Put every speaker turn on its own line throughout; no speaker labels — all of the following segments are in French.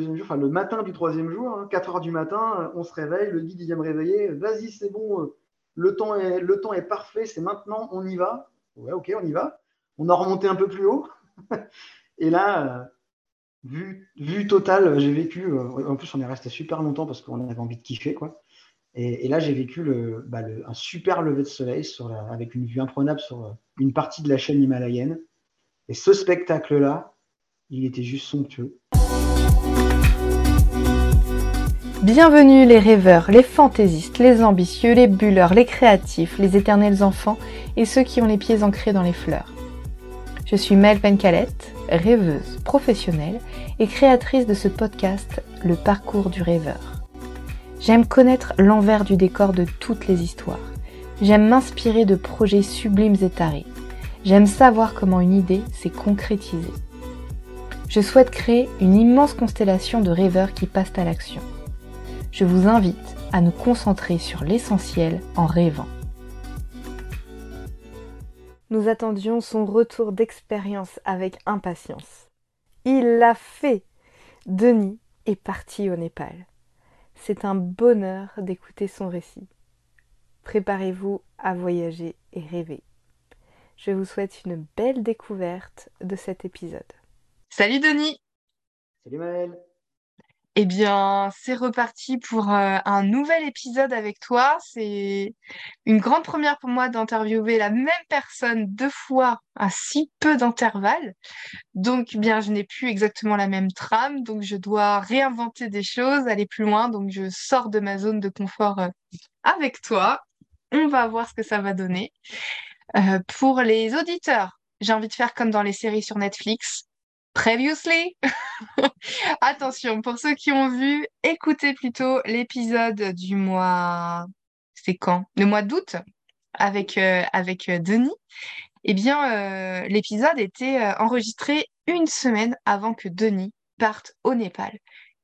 le matin du troisième jour, 4 hein, heures du matin, on se réveille, le guide vient me réveiller, vas-y, c'est bon, le temps est, le temps est parfait, c'est maintenant, on y va. Ouais, ok, on y va. On a remonté un peu plus haut. Et là, vue, vue totale, j'ai vécu, en plus on est resté super longtemps parce qu'on avait envie de kiffer, quoi. Et, là, j'ai vécu bah, un super lever de soleil avec une vue imprenable sur une partie de la chaîne himalayenne. Et ce spectacle-là, il était juste somptueux.
Bienvenue les rêveurs, les fantaisistes, les ambitieux, les bulleurs, les créatifs, les éternels enfants et ceux qui ont les pieds ancrés dans les fleurs. Je suis Mel Pencalette, rêveuse professionnelle et créatrice de ce podcast Le parcours du rêveur. J'aime connaître l'envers du décor de toutes les histoires. J'aime m'inspirer de projets sublimes et tarés. J'aime savoir comment une idée s'est concrétisée. Je souhaite créer une immense constellation de rêveurs qui passent à l'action je vous invite à nous concentrer sur l'essentiel en rêvant. Nous attendions son retour d'expérience avec impatience. Il l'a fait. Denis est parti au Népal. C'est un bonheur d'écouter son récit. Préparez-vous à voyager et rêver. Je vous souhaite une belle découverte de cet épisode. Salut Denis
Salut Maëlle
eh bien, c'est reparti pour euh, un nouvel épisode avec toi. C'est une grande première pour moi d'interviewer la même personne deux fois à si peu d'intervalle. Donc, bien, je n'ai plus exactement la même trame, donc je dois réinventer des choses, aller plus loin. Donc, je sors de ma zone de confort euh, avec toi. On va voir ce que ça va donner. Euh, pour les auditeurs, j'ai envie de faire comme dans les séries sur Netflix. Previously? Attention, pour ceux qui ont vu, écoutez plutôt l'épisode du mois. C'est quand? Le mois d'août avec, euh, avec euh, Denis. Eh bien, euh, l'épisode était enregistré une semaine avant que Denis parte au Népal.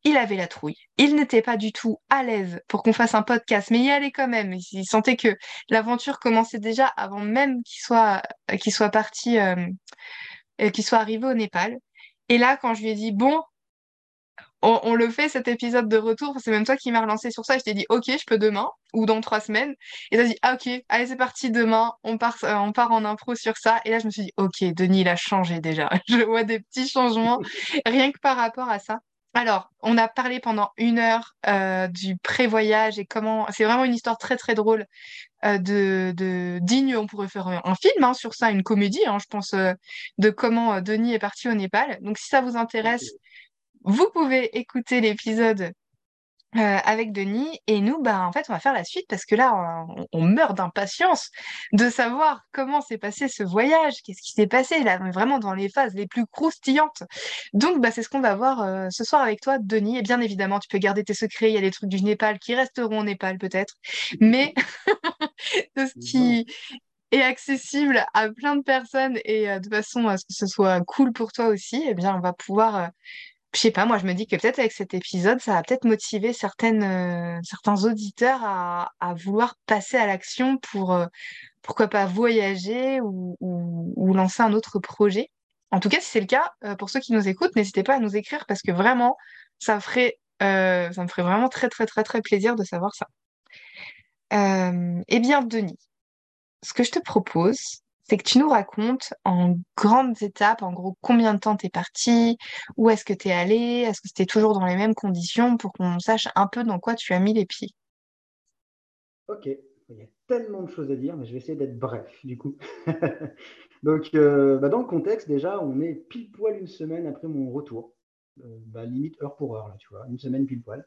Il avait la trouille. Il n'était pas du tout à l'aise pour qu'on fasse un podcast, mais il y allait quand même. Il sentait que l'aventure commençait déjà avant même qu'il soit, qu'il soit parti, qu'il soit arrivé au Népal. Et là, quand je lui ai dit, bon, on, le fait cet épisode de retour, c'est même toi qui m'as relancé sur ça, je t'ai dit, ok, je peux demain ou dans trois semaines. Et t'as dit, ah ok, allez, c'est parti demain, on part, euh, on part en impro sur ça. Et là, je me suis dit, ok, Denis, il a changé déjà. Je vois des petits changements rien que par rapport à ça. Alors, on a parlé pendant une heure euh, du prévoyage et comment. C'est vraiment une histoire très très drôle euh, de, de, digne. On pourrait faire un film hein, sur ça, une comédie, hein, je pense, euh, de comment Denis est parti au Népal. Donc, si ça vous intéresse, vous pouvez écouter l'épisode euh, avec Denis. Et nous, bah, en fait, on va faire la suite parce que là, on, meurt d'impatience de savoir comment s'est passé ce voyage, qu'est-ce qui s'est passé, là, vraiment dans les phases les plus croustillantes. Donc, bah, c'est ce qu'on va voir euh, ce soir avec toi, Denis. Et bien évidemment, tu peux garder tes secrets. Il y a des trucs du Népal qui resteront au Népal, peut-être. Mais de ce qui est accessible à plein de personnes et euh, de façon à ce que ce soit cool pour toi aussi, eh bien, on va pouvoir je sais pas, moi je me dis que peut-être avec cet épisode, ça va peut-être motiver certaines, euh, certains auditeurs à, vouloir passer à l'action pour, euh, pourquoi pas, voyager ou, lancer un autre projet. En tout cas, si c'est le cas, euh, pour ceux qui nous écoutent, n'hésitez pas à nous écrire parce que vraiment, ça, ferait, ça me ferait vraiment très, très, très, très plaisir de savoir ça. eh bien, Denis, ce que je te propose, c'est que tu nous racontes en grandes étapes, en gros, combien de temps t'es parti, où est-ce que t'es allé, est-ce que c'était toujours dans les mêmes conditions pour qu'on sache un peu dans quoi tu as mis les pieds.
Ok, il y a tellement de choses à dire, mais je vais essayer d'être bref, du coup. Donc, euh, bah, dans le contexte, déjà, on est pile poil une semaine après mon retour. Euh, bah, limite heure pour heure, là, tu vois, une semaine pile poil.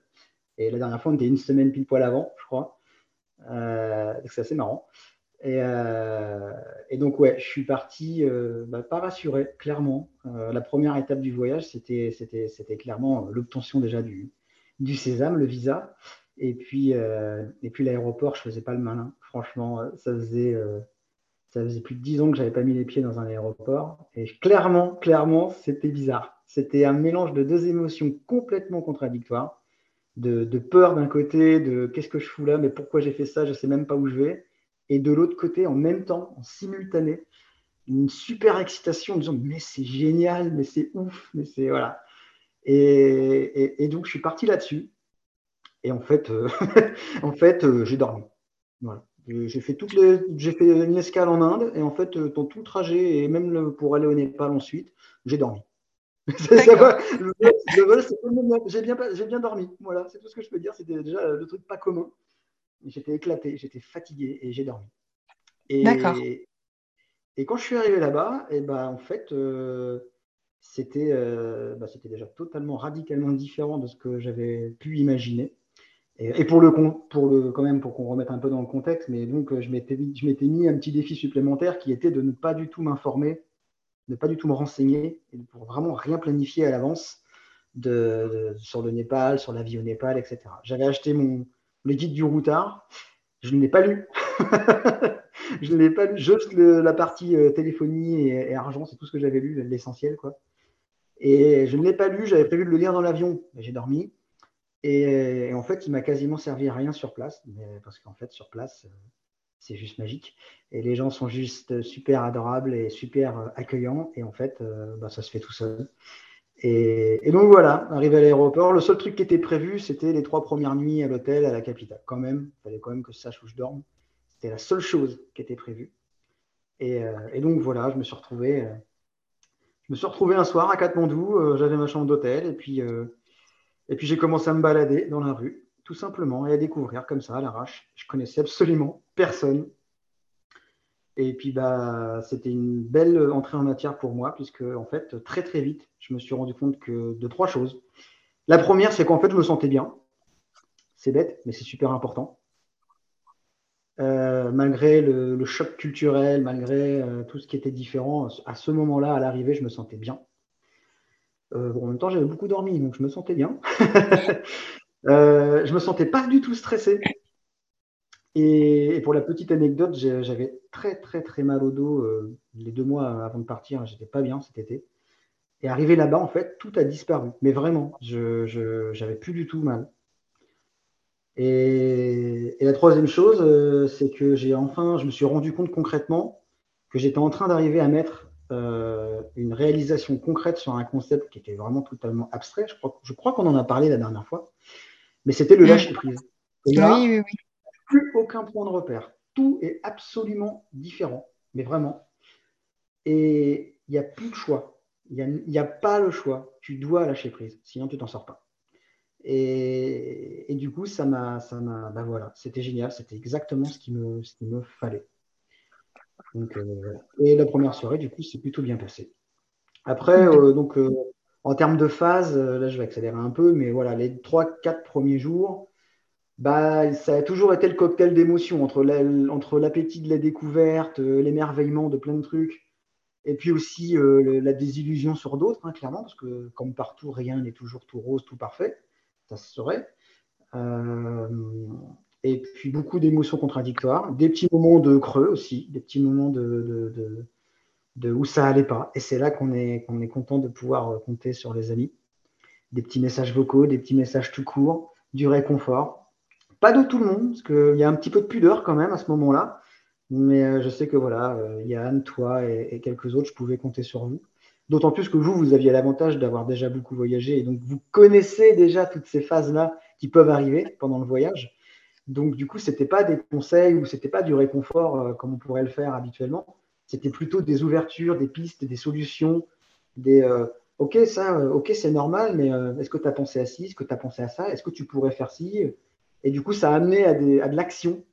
Et la dernière fois, on était une semaine pile poil avant, je crois. Euh, c'est assez marrant. Euh, et, donc, ouais, je suis parti euh, bah, pas rassuré, clairement. Euh, la première étape du voyage, c'était, clairement l'obtention déjà du, du sésame, le visa. Et puis, et puis l'aéroport, je faisais pas le malin. Franchement, ça faisait, ça faisait plus de dix ans que j'avais pas mis les pieds dans un aéroport. Et clairement, clairement, c'était bizarre. C'était un mélange de deux émotions complètement contradictoires. De, de peur d'un côté, de qu'est-ce que je fous là, mais pourquoi j'ai fait ça, je sais même pas où je vais et de l'autre côté, en même temps, en simultané, une super excitation en disant mais c'est génial, mais c'est ouf, mais c'est voilà. Et, donc, je suis parti là-dessus. Et en fait, en fait j'ai dormi. Voilà. J'ai fait, j'ai fait une escale en Inde et en fait, dans tout le trajet et même pour aller au Népal ensuite, j'ai dormi. j'ai bien, bien dormi. Voilà, c'est tout ce que je peux dire. C'était déjà le truc pas commun. J'étais éclaté, j'étais fatigué et j'ai dormi. Et, et quand je suis arrivé là-bas, et eh ben, en fait, euh, c'était, euh, bah, c'était déjà totalement radicalement différent de ce que j'avais pu imaginer. Et, pour le, pour le, quand même, pour qu'on remette un peu dans le contexte, mais donc je m'étais, je m'étais mis un petit défi supplémentaire qui était de ne pas du tout m'informer, ne pas du tout me renseigner, et pour vraiment rien planifier à l'avance de, sur le Népal, sur la vie au Népal, etc. J'avais acheté mon, le guide du routard, je ne l'ai pas lu. je ne l'ai pas lu, juste la partie euh, téléphonie et, argent, c'est tout ce que j'avais lu, l'essentiel. quoi. Et je ne l'ai pas lu, j'avais prévu de le lire dans l'avion, j'ai dormi. Et, en fait, il m'a quasiment servi à rien sur place, parce qu'en fait, sur place, euh, c'est juste magique. Et les gens sont juste super adorables et super euh, accueillants. Et en fait, bah, ça se fait tout seul. Et, donc voilà, arrivé à l'aéroport, le seul truc qui était prévu, c'était les trois premières nuits à l'hôtel à la capitale. Quand même, il fallait quand même que je sache où je dorme. C'était la seule chose qui était prévue. Et, euh, donc voilà, je me suis retrouvé, euh, je suis retrouvé un soir à Katmandou. Euh, j'avais ma chambre d'hôtel et puis, et puis j'ai commencé à me balader dans la rue, tout simplement, et à découvrir comme ça à l'arrache. Je connaissais absolument personne. Et puis bah, c'était une belle entrée en matière pour moi, puisque en fait, très très vite, je me suis rendu compte que de trois choses. La première, c'est qu'en fait, je me sentais bien. C'est bête, mais c'est super important. Euh, malgré le, choc culturel, malgré euh, tout ce qui était différent, à ce moment-là, à l'arrivée, je me sentais bien. Euh, en même temps, j'avais beaucoup dormi, donc je me sentais bien. je me sentais pas du tout stressé. Et, pour la petite anecdote, j'avais très très très mal au dos les deux mois avant de partir. J'étais pas bien cet été. Et arrivé là-bas, en fait, tout a disparu. Mais vraiment, je n'avais plus du tout mal. Et, la troisième chose, euh, c'est que j'ai enfin, je me suis rendu compte concrètement que j'étais en train d'arriver à mettre euh, une réalisation concrète sur un concept qui était vraiment totalement abstrait. Je crois, je crois qu'on en a parlé la dernière fois, mais c'était le lâcher prise.
oui, oui, oui.
Plus aucun point de repère. Tout est absolument différent, mais vraiment. Et il n'y a plus de choix. Il n'y a, a, pas le choix. Tu dois lâcher prise, sinon tu t'en sors pas. Et, du coup, ça m'a, ça m'a, ben voilà, c'était génial, c'était exactement ce qu'il me, ce me fallait. Donc, euh, Et la première soirée, du coup, c'est plutôt bien passé. Après, euh, donc, euh, en termes de phase, là, je vais accélérer un peu, mais voilà, les 3-4 premiers jours, bah, ça a toujours été le cocktail d'émotions entre, entre l'appétit de la découverte, l'émerveillement de plein de trucs, et puis aussi la désillusion sur d'autres, hein, clairement, parce que comme partout, rien n'est toujours tout rose, tout parfait ça se serait. Euh, et puis beaucoup d'émotions contradictoires, des petits moments de creux aussi, des petits moments de, de, où ça allait pas. Et c'est là qu'on est, qu'on est content de pouvoir compter sur les amis. Des petits messages vocaux, des petits messages tout courts, du réconfort. Pas de tout le monde, parce qu'il y a un petit peu de pudeur quand même à ce moment-là. Mais euh, je sais que voilà, euh, Yann, toi et, quelques autres, je pouvais compter sur vous. D'autant plus que vous, vous aviez l'avantage d'avoir déjà beaucoup voyagé et donc vous connaissez déjà toutes ces phases-là qui peuvent arriver pendant le voyage. Donc du coup, ce n'était pas des conseils ou ce n'était pas du réconfort euh, comme on pourrait le faire habituellement. C'était plutôt des ouvertures, des pistes, des solutions, des OK, ça, OK, c'est normal, mais est-ce que tu as pensé à ci, est-ce que tu as pensé à ça, est-ce que tu pourrais faire ci? Et du coup, ça a amené à, de l'action.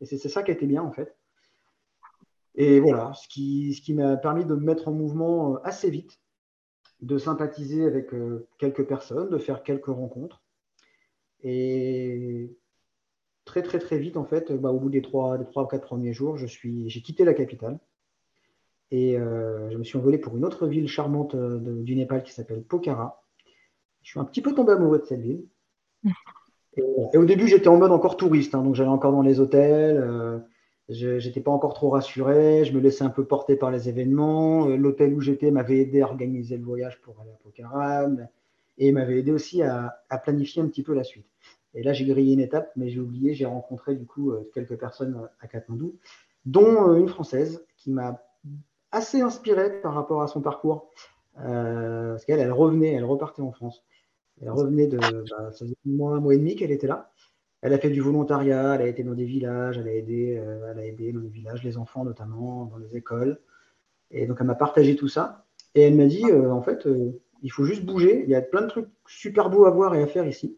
Et c'est ça qui était bien en fait. Et voilà, ce qui, m'a permis de me mettre en mouvement euh, assez vite, de sympathiser avec euh, quelques personnes, de faire quelques rencontres. Et très très très vite, en fait, bah, au bout des trois, trois ou quatre premiers jours, j'ai quitté la capitale. Et euh, je me suis envolé pour une autre ville charmante du Népal qui s'appelle Pokhara. Je suis un petit peu tombé amoureux de cette ville. Et, au début, j'étais en mode encore touriste, hein, donc j'allais encore dans les hôtels. Je n'étais pas encore trop rassuré, je me laissais un peu porter par les événements. Euh, l'hôtel où j'étais m'avait aidé à organiser le voyage pour aller à Pokhara et m'avait aidé aussi à, planifier un petit peu la suite. Et là, j'ai grillé une étape, mais j'ai oublié, j'ai rencontré du coup euh, quelques personnes à Katmandou, dont euh, une Française qui m'a assez inspiré par rapport à son parcours, parce qu'elle, elle revenait, elle repartait en France. Elle revenait de. Bah, ça faisait un mois, un mois et demi qu'elle était là. Elle a fait du volontariat, elle a été dans des villages, elle a aidé, euh, elle a aidé dans les villages, les enfants notamment, dans les écoles. Et donc elle m'a partagé tout ça. Et elle m'a dit, euh, en fait, euh, il faut juste bouger. Il y a plein de trucs super beaux à voir et à faire ici.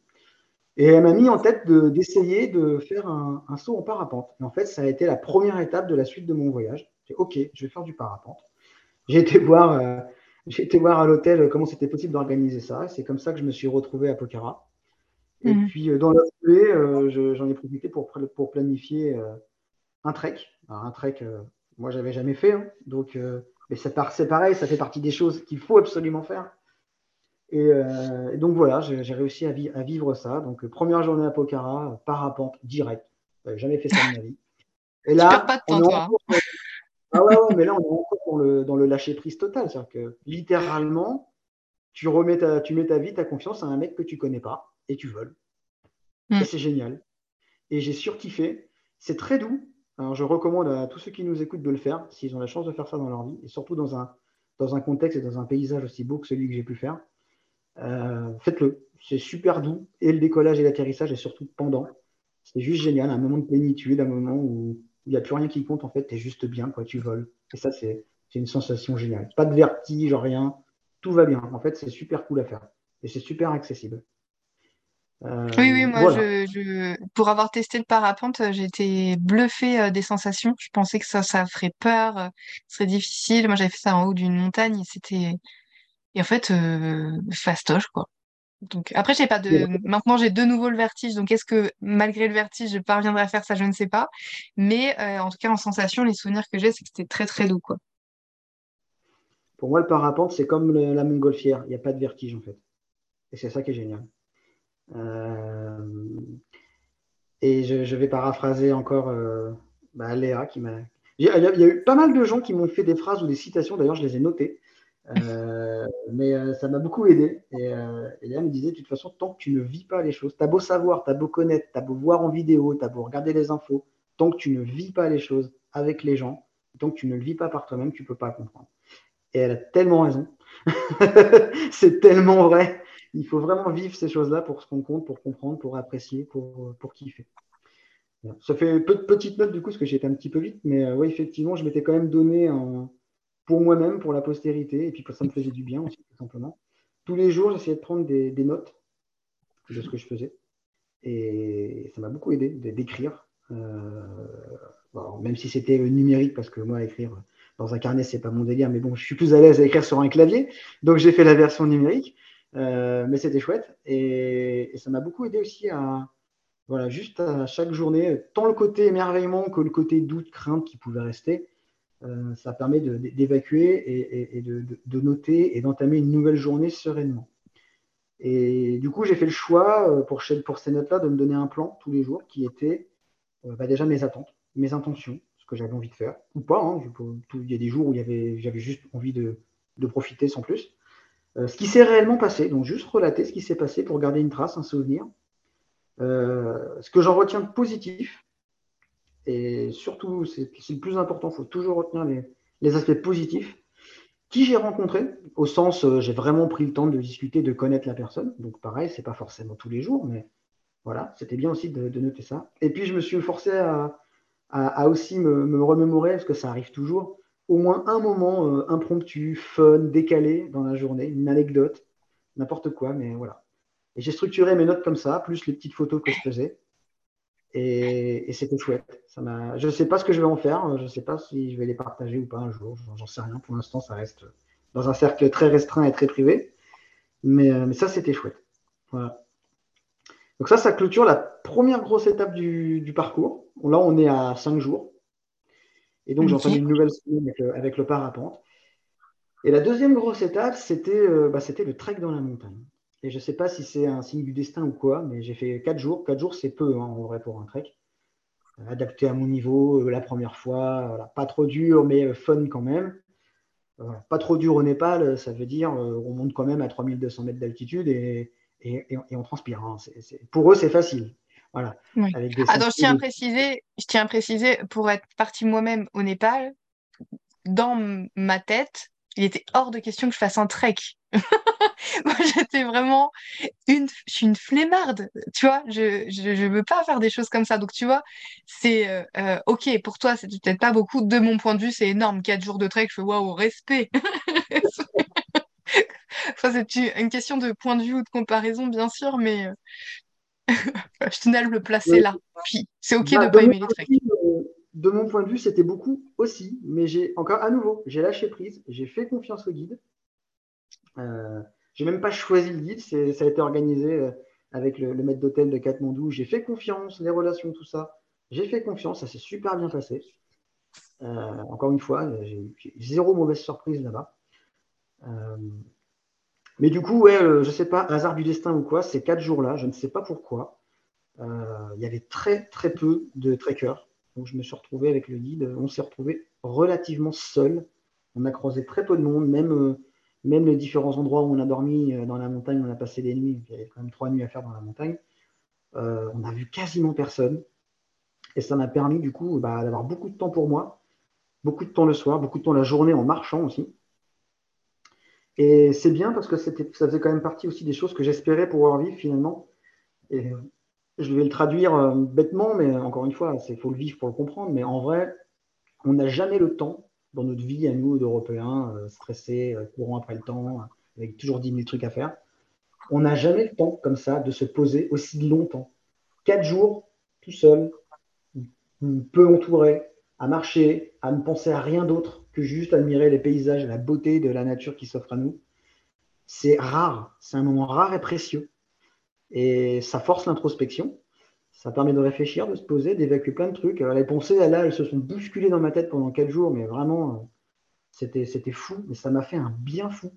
Et elle m'a mis en tête d'essayer de, faire un, saut en parapente. Et en fait, ça a été la première étape de la suite de mon voyage. J'ai OK, je vais faire du parapente. J'ai été voir, j'ai été voir à l'hôtel comment c'était possible d'organiser ça. C'est comme ça que je me suis retrouvé à Pokhara. Et mhm. puis, euh, dans la foulée, euh, j'en ai profité pour, pour planifier euh, un trek. un trek, moi, j'avais jamais fait. Hein. donc, mais c'est pareil, ça fait partie des choses qu'il faut absolument faire. Et, donc, voilà, j'ai réussi à, à, vivre ça. Donc, première journée à Pokhara, parapente direct. J'avais jamais fait ça de ma vie.
Et là, pas de temps, toi.
Ah ouais, ouais, mais là, on est encore dans le, dans le lâcher prise total. C'est-à-dire que littéralement, tu, remets ta, tu mets ta vie, ta confiance à un mec que tu connais pas et tu voles. Mm. c'est génial. Et j'ai surkiffé. C'est très doux. Alors, je recommande à tous ceux qui nous écoutent de le faire, s'ils ont la chance de faire ça dans leur vie, et surtout dans un, dans un contexte et dans un paysage aussi beau que celui que j'ai pu faire. Euh, faites-le. C'est super doux. Et le décollage et l'atterrissage, et surtout pendant. C'est juste génial. Un moment de plénitude, un moment où il n'y a plus rien qui compte. En fait, tu es juste bien, quoi. Tu voles. Et ça, c'est une sensation géniale. Pas de vertige, rien. Tout va bien. En fait, c'est super cool à faire. Et c'est super accessible.
Euh, oui, oui, moi, je, pour avoir testé le parapente, j'ai été bluffée euh, des sensations. Je pensais que ça, ça ferait peur, euh, ce serait difficile. Moi, j'avais fait ça en haut d'une montagne et c'était. Et en fait, fastoche, quoi. Donc, après, j'ai pas de. Maintenant, j'ai de nouveau le vertige. Donc, est-ce que malgré le vertige, je parviendrai à faire ça? Je ne sais pas. Mais en tout cas, en sensation, les souvenirs que j'ai, c'est que c'était très, très doux, quoi.
Pour moi, le parapente, c'est comme la montgolfière. Il n'y a pas de vertige, en fait. Et c'est ça qui est génial. Euh, et je, vais paraphraser encore euh, bah, Léa qui m'a. Il y, a eu pas mal de gens qui m'ont fait des phrases ou des citations, d'ailleurs je les ai notées, euh, mais ça m'a beaucoup aidé. Et, Léa me disait, de toute façon, tant que tu ne vis pas les choses, tu as beau savoir, tu as beau connaître, tu as beau voir en vidéo, tu as beau regarder les infos, tant que tu ne vis pas les choses avec les gens, tant que tu ne le vis pas par toi-même, tu peux pas comprendre. Et elle a tellement raison. c'est tellement vrai il faut vraiment vivre ces choses-là pour se rendre compte, pour comprendre, pour apprécier, pour, pour kiffer. Ça fait peu de petites notes du coup, parce que j'ai été un petit peu vite, mais euh, oui, effectivement, je m'étais quand même donné pour moi-même, pour la postérité, et puis ça me faisait du bien aussi, tout simplement. Tous les jours, j'essayais de prendre des, notes de ce que je faisais, et ça m'a beaucoup aidé d'écrire, euh, même si c'était numérique, parce que moi, écrire dans un carnet, c'est pas mon délire, mais bon, je suis plus à l'aise à écrire sur un clavier, donc j'ai fait la version numérique. Euh, mais c'était chouette. Et, ça m'a beaucoup aidé aussi à, voilà, juste à chaque journée, tant le côté émerveillement que le côté doute, crainte qui pouvait rester, euh, ça permet d'évacuer et, de, noter et d'entamer une nouvelle journée sereinement. Et du coup, j'ai fait le choix euh, pour, ces notes-là de me donner un plan tous les jours qui était bah, déjà mes attentes, mes intentions, ce que j'avais envie de faire, ou pas. Hein, il y a des jours où j'avais juste envie de, profiter sans plus. Euh, ce qui s'est réellement passé, donc juste relater ce qui s'est passé pour garder une trace, un souvenir. Euh, ce que j'en retiens de positif, et surtout, c'est le plus important, il faut toujours retenir les, aspects positifs. Qui j'ai rencontré, au sens, euh, j'ai vraiment pris le temps de discuter, de connaître la personne. Donc pareil, c'est pas forcément tous les jours, mais voilà, c'était bien aussi de, noter ça. Et puis je me suis forcé à, aussi me, remémorer, parce que ça arrive toujours, au moins un moment euh, impromptu, fun, décalé dans la journée, une anecdote, n'importe quoi, mais voilà. Et j'ai structuré mes notes comme ça, plus les petites photos que je faisais. Et, c'était chouette. Ça je ne sais pas ce que je vais en faire. Je ne sais pas si je vais les partager ou pas un jour. J'en sais rien. Pour l'instant, ça reste dans un cercle très restreint et très privé. Mais, euh, ça, c'était chouette. Voilà. Donc ça, ça clôture la première grosse étape du, du parcours. Là, on est à cinq jours. Et donc, j'entends une nouvelle semaine avec, le parapente. Et la deuxième grosse étape, c'était euh, bah, le trek dans la montagne. Et je ne sais pas si c'est un signe du destin ou quoi, mais j'ai fait quatre jours. Quatre jours, c'est peu hein, en vrai pour un trek. Adapté à mon niveau euh, la première fois. Pas trop dur, mais euh, fun quand même. pas trop dur au Népal, ça veut dire on monte quand même à 3200 mètres d'altitude et, on transpire. Hein. pour eux, c'est facile. Voilà.
je tiens, à préciser, je tiens à préciser, pour être partie moi-même au Népal, dans ma tête, il était hors de question que je fasse un trek. Moi, j'étais vraiment une, je suis une flemmarde, tu vois. Je, je, veux pas faire des choses comme ça. Donc, tu vois, c'est euh, euh, ok pour toi, c'est peut-être pas beaucoup. De mon point de vue, c'est énorme. Quatre jours de trek, je fais waouh, respect. ça, c'est une question de point de vue ou de comparaison, bien sûr, mais euh, je tenais à le placer là. Puis, c'est ok bah, de pas aimer les treks.
de mon point de vue, c'était beaucoup aussi, mais j'ai encore à nouveau, j'ai lâché prise, j'ai fait confiance au guide. Euh, j'ai même pas choisi le guide, ça a été organisé euh, avec le, maître d'hôtel de Katmandou. J'ai fait confiance, les relations, tout ça. J'ai fait confiance, ça s'est super bien passé. Euh, encore une fois, j'ai zéro mauvaise surprise là-bas. Mais du coup, je sais pas, hasard du destin ou quoi, ces quatre jours-là, je ne sais pas pourquoi, il y avait très très peu de trekkers. Donc je me suis retrouvé avec le guide, on s'est retrouvé relativement seul. On a croisé très peu de monde, même même les différents endroits où on a dormi euh, dans la montagne, on a passé des nuits, il y avait quand même trois nuits à faire dans la montagne, euh, on a vu quasiment personne. Et ça m'a permis du coup bah, d'avoir beaucoup de temps pour moi, beaucoup de temps le soir, beaucoup de temps la journée en marchant aussi. Et c'est bien parce que ça faisait quand même partie aussi des choses que j'espérais pouvoir vivre finalement. Et je vais le traduire euh, bêtement, mais encore une fois, il faut le vivre pour le comprendre. Mais en vrai, on n'a jamais le temps dans notre vie à nous, d'Européens, euh, stressés, euh, courant après le temps, avec toujours 10 000 trucs à faire. On n'a jamais le temps comme ça de se poser aussi longtemps. Quatre jours, tout seul, peu entouré, à marcher, à ne penser à rien d'autre que juste admirer les paysages, la beauté de la nature qui s'offre à nous. C'est rare, c'est un moment rare et précieux. Et ça force l'introspection. Ça permet de réfléchir, de se poser, d'évacuer plein de trucs. Euh, les pensées, là, elles se sont bousculées dans ma tête pendant quatre jours, mais vraiment, euh, c'était, c'était fou. Mais ça m'a fait un bien fou.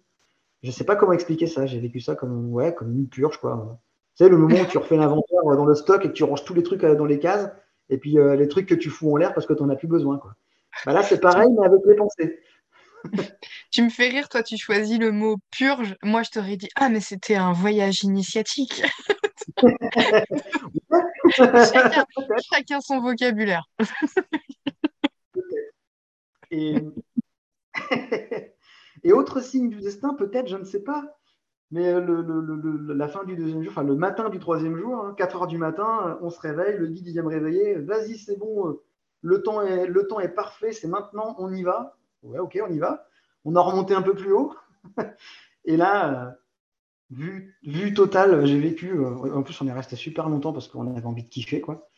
Je ne sais pas comment expliquer ça. J'ai vécu ça comme, ouais, comme une purge, quoi. Tu sais, le moment où tu refais l'inventaire euh, dans le stock et que tu ranges tous les trucs dans les cases, et puis les trucs que tu fous en l'air parce que tu n'en as plus besoin, quoi. Bah là, c'est pareil, mais avec les pensées.
tu me fais rire, toi, tu choisis le mot purge. Moi, je t'aurais dit, ah, mais c'était un voyage initiatique. chacun, son vocabulaire.
et... et autre signe du destin, peut-être, je ne sais pas, mais le, la fin du deuxième jour, enfin le matin du troisième jour, 4 hein, heures du matin, on se réveille, le guide vient me réveiller, vas-y, c'est bon, euh, le temps, est, le temps est parfait, c'est maintenant, on y va. Ouais, ok, on y va. On a remonté un peu plus haut. Et là, euh, vue, totale, j'ai vécu, euh, en plus on est resté super longtemps parce qu'on avait envie de kiffer, quoi.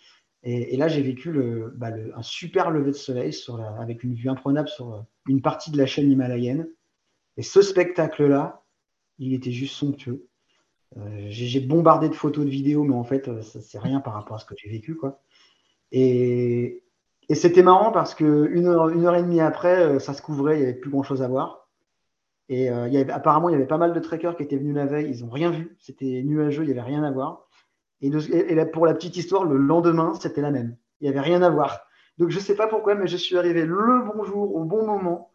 Et, là, j'ai vécu bah, un super lever de soleil avec une vue imprenable sur euh, une partie de la chaîne himalayenne. Et ce spectacle-là, il était juste somptueux. Euh, j'ai bombardé de photos, de vidéos, mais en fait, c'est rien par rapport à ce que j'ai vécu, quoi. Et, c'était marrant parce heure, une heure et demie après, ça se couvrait, il n'y avait plus grand-chose à voir. Et euh, apparemment, il y avait pas mal de trekkers qui étaient venus la veille, ils n'ont rien vu, c'était nuageux, il n'y avait rien à voir. Et, pour la petite histoire, le lendemain, c'était la même. Il n'y avait rien à voir. Donc je ne sais pas pourquoi, mais je suis arrivé le bon jour, au bon moment.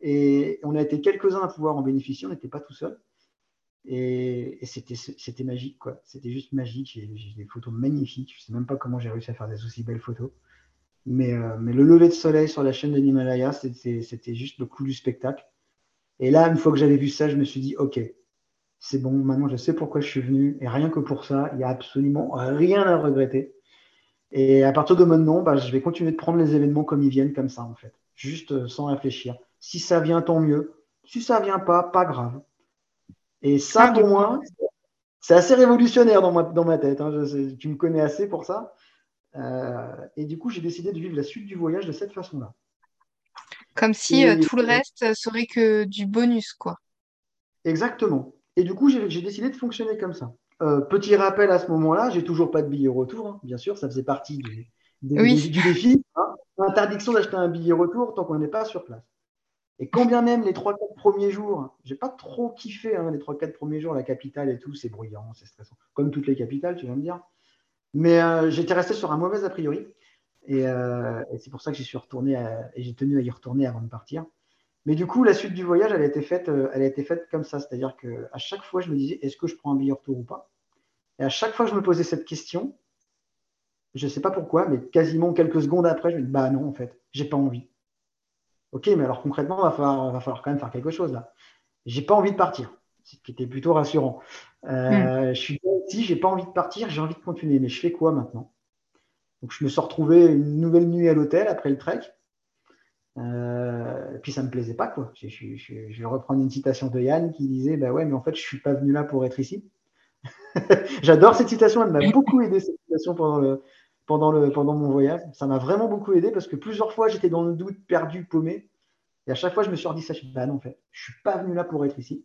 Et on a été quelques-uns à pouvoir en bénéficier, on n'était pas tout seul. Et, c'était magique, quoi. C'était juste magique. J'ai des photos magnifiques. Je ne sais même pas comment j'ai réussi à faire des aussi belles photos. Mais, euh, mais le lever de soleil sur la chaîne de l'Himalaya, c'était juste le coup du spectacle. Et là, une fois que j'avais vu ça, je me suis dit, OK, c'est bon, maintenant je sais pourquoi je suis venu. Et rien que pour ça, il n'y a absolument rien à regretter. Et à partir de maintenant, bah, je vais continuer de prendre les événements comme ils viennent, comme ça, en fait. Juste euh, sans réfléchir. Si ça vient, tant mieux. Si ça vient pas, pas grave. Et ça, pour moi, c'est assez révolutionnaire dans ma, dans ma tête. Hein. tu me connais assez pour ça. Euh, et du coup, j'ai décidé de vivre la suite du voyage de cette façon-là.
Comme si euh, tout le reste serait que du bonus, quoi.
Exactement. Et du coup, j'ai décidé de fonctionner comme ça. Euh, petit rappel à ce moment-là, j'ai toujours pas de billet retour, hein. bien sûr, ça faisait partie du, défi. Hein. Interdiction d'acheter un billet retour tant qu'on n'est pas sur place. Et quand bien même les 3-4 premiers jours, j'ai pas trop kiffé hein, les 3-4 premiers jours, la capitale et tout, c'est bruyant, c'est stressant, comme toutes les capitales, tu viens de dire. Mais euh, j'étais resté sur un mauvais a priori. Euh, et, c'est pour ça que j'y suis retourné et j'ai tenu à y retourner avant de partir. Mais du coup, la suite du voyage, elle a été faite, euh, elle a été faite comme ça. C'est-à-dire qu'à chaque fois, je me disais, est-ce que je prends un billet retour ou pas? Et à chaque fois que je me posais cette question, je ne sais pas pourquoi, mais quasiment quelques secondes après, je me dis, bah non, en fait, j'ai pas envie. Ok, mais alors concrètement, il va falloir, va falloir quand même faire quelque chose là. J'ai pas envie de partir. ce qui était plutôt rassurant. Euh,
Hmm.
Je suis ici, j'ai pas envie de partir, j'ai envie de continuer, mais je fais quoi maintenant? Donc je me suis retrouvé une nouvelle nuit à l'hôtel après le trek. Euh, puis ça me plaisait pas. Je, vais reprendre une citation de Yann qui disait bah ouais mais en fait je suis pas venu là pour être ici. J'adore cette citation, elle m'a beaucoup aidé cette citation pendant le mon voyage. Ça m'a vraiment beaucoup aidé parce que plusieurs fois j'étais dans le doute, perdu, paumé. Et à chaque fois je me suis redit ça, je bah non en fait je suis pas venu là pour être ici.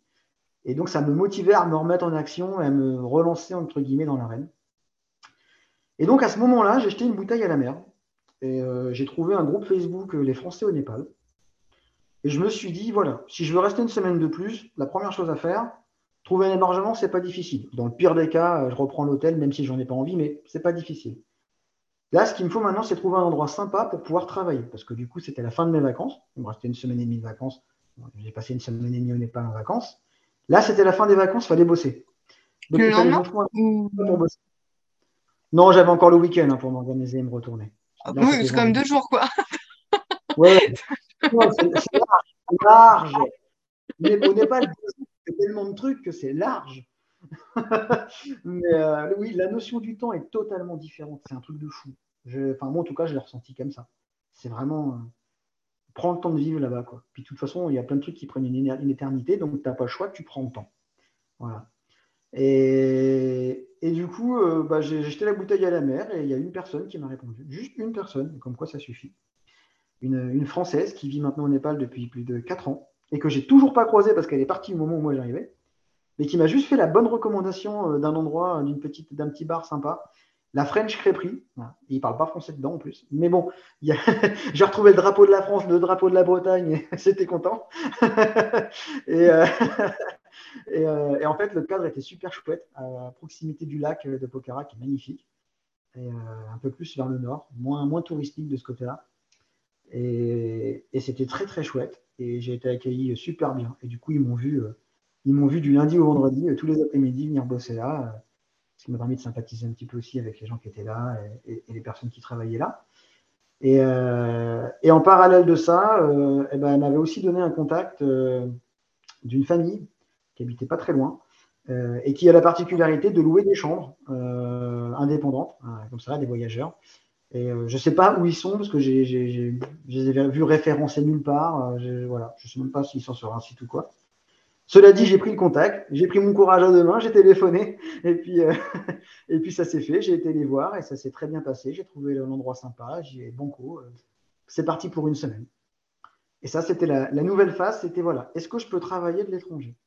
Et donc ça me motivait à me remettre en action et à me relancer entre guillemets dans l'arène. Et donc à ce moment-là j'ai jeté une bouteille à la mer et euh, j'ai trouvé un groupe Facebook euh, les Français au Népal. Et je me suis dit, voilà, si je veux rester une semaine de plus, la première chose à faire, trouver un hébergement, c'est pas difficile. Dans le pire des cas, euh, je reprends l'hôtel, même si j'en ai pas envie, mais c'est pas difficile. Là, ce qu'il me faut maintenant, c'est trouver un endroit sympa pour pouvoir travailler. Parce que du coup, c'était la fin de mes vacances. Il me restait une semaine et demie de vacances. J'ai passé une semaine et demie au Népal en vacances. Là, c'était la fin des vacances, il fallait bosser. Donc,
Le lendemain Ou-
pour bosser. Non, j'avais encore le week-end hein, pour m'organiser et me retourner. Là,
Oui, c'est quand même deux jours, quoi.
Ouais. Non, c'est large. large. Mais au Népal, c'est tellement de trucs que c'est large. Mais euh, oui, la notion du temps est totalement différente. C'est un truc de fou. Je- enfin, moi, en tout cas, je l'ai ressenti comme ça. C'est vraiment. euh, prends le temps de vivre là-bas. Quoi. Puis, de toute façon, il y a plein de trucs qui prennent une, une éternité, donc tu n'as pas le choix, tu prends le temps. Voilà. Et, et du coup, euh, bah, j'ai jeté la bouteille à la mer et il y a une personne qui m'a répondu. Juste une personne, comme quoi ça suffit. Une, Française qui vit maintenant au Népal depuis plus de 4 ans et que j'ai toujours pas croisée parce qu'elle est partie au moment où moi j'arrivais, mais qui m'a juste fait la bonne recommandation euh, d'un endroit, d'un petit bar sympa, la French Crêperie. Il parle pas français dedans en plus, mais bon, j'ai retrouvé le drapeau de la France, le drapeau de la Bretagne, et c'était content. et, euh, euh, et en fait, le cadre était super chouette, à proximité du lac de Pokhara, qui est magnifique, et euh, un peu plus vers le nord, moins, touristique de ce côté-là. Et, et c'était très très chouette. Et j'ai été accueilli super bien. Et du coup, ils m'ont vu, ils m'ont vu du lundi au vendredi, tous les après-midi, venir bosser là. Ce qui m'a permis de sympathiser un petit peu aussi avec les gens qui étaient là et, les personnes qui travaillaient là. Et, euh, en parallèle de ça, euh, eh ben, elle m'avait aussi donné un contact euh, d'une famille qui habitait pas très loin et qui a la particularité de louer des chambres indépendantes, hein, comme ça, des voyageurs. Et je ne sais pas où ils sont parce que je les ai vus référencés nulle part. Je, voilà, je ne sais même pas s'ils sont sur un site ou quoi. Cela dit, j'ai pris le contact, j'ai pris mon courage à deux mains, j'ai téléphoné et puis, euh, ça s'est fait. J'ai été les voir et ça s'est très bien passé. J'ai trouvé l'endroit sympa, j'ai banco. euh, c'est parti pour une semaine. Et ça, c'était la, nouvelle phase. C'était voilà, est-ce que je peux travailler de l'étranger?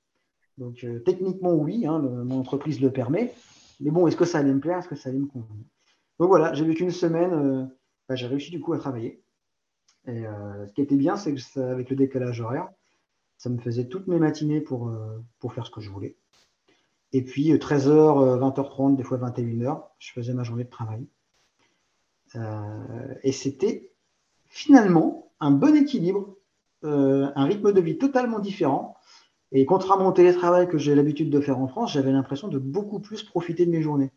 Donc euh, techniquement, oui, hein, mon entreprise le permet. Mais bon, est-ce que ça allait me plaire Est-ce que ça allait me convenir? Donc voilà, j'ai vécu une semaine, bah, j'ai réussi du coup à travailler. Et ce qui était bien, c'est que ça, avec le décalage horaire, ça me faisait toutes mes matinées pour, euh, pour faire ce que je voulais. Et puis 13h, 20h30, des fois 21h, je faisais ma journée de travail. Euh, et c'était finalement un bon équilibre, euh, un rythme de vie totalement différent. Et contrairement au télétravail que j'ai l'habitude de faire en France, j'avais l'impression de beaucoup plus profiter de mes journées.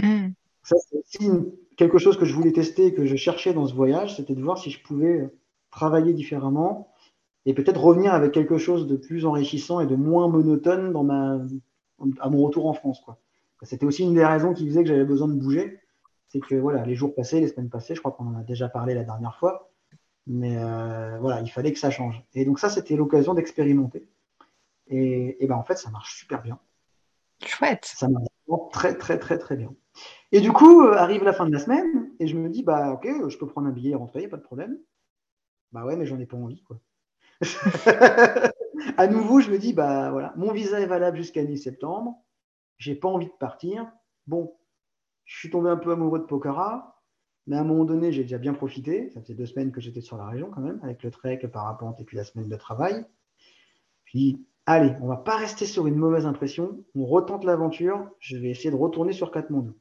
Hmm.
Ça, c'est quelque chose que je voulais tester et que je cherchais dans ce voyage, c'était de voir si je pouvais travailler différemment et peut-être revenir avec quelque chose de plus enrichissant et de moins monotone dans ma, à mon retour en France. quoi. C'était aussi une des raisons qui faisait que j'avais besoin de bouger. C'est que voilà, les jours passés, les semaines passées, je crois qu'on en a déjà parlé la dernière fois, mais euh, voilà, il fallait que ça change. Et donc ça, c'était l'occasion d'expérimenter. Et, et ben en fait, ça marche super bien.
Chouette.
Ça marche très très très très bien. Et du coup, euh, arrive la fin de la semaine et je me dis, bah ok, je peux prendre un billet et rentrer, pas de problème. Bah ouais, mais j'en ai pas envie, quoi. À nouveau, je me dis, bah voilà, mon visa est valable jusqu'à mi-septembre, j'ai pas envie de partir. Bon, je suis tombé un peu amoureux de Pokhara, mais à un moment donné, j'ai déjà bien profité. Ça faisait deux semaines que j'étais sur la région quand même, avec le trek, le parapente et puis la semaine de travail. Puis, allez, on va pas rester sur une mauvaise impression, on retente l'aventure, je vais essayer de retourner sur Katmandou.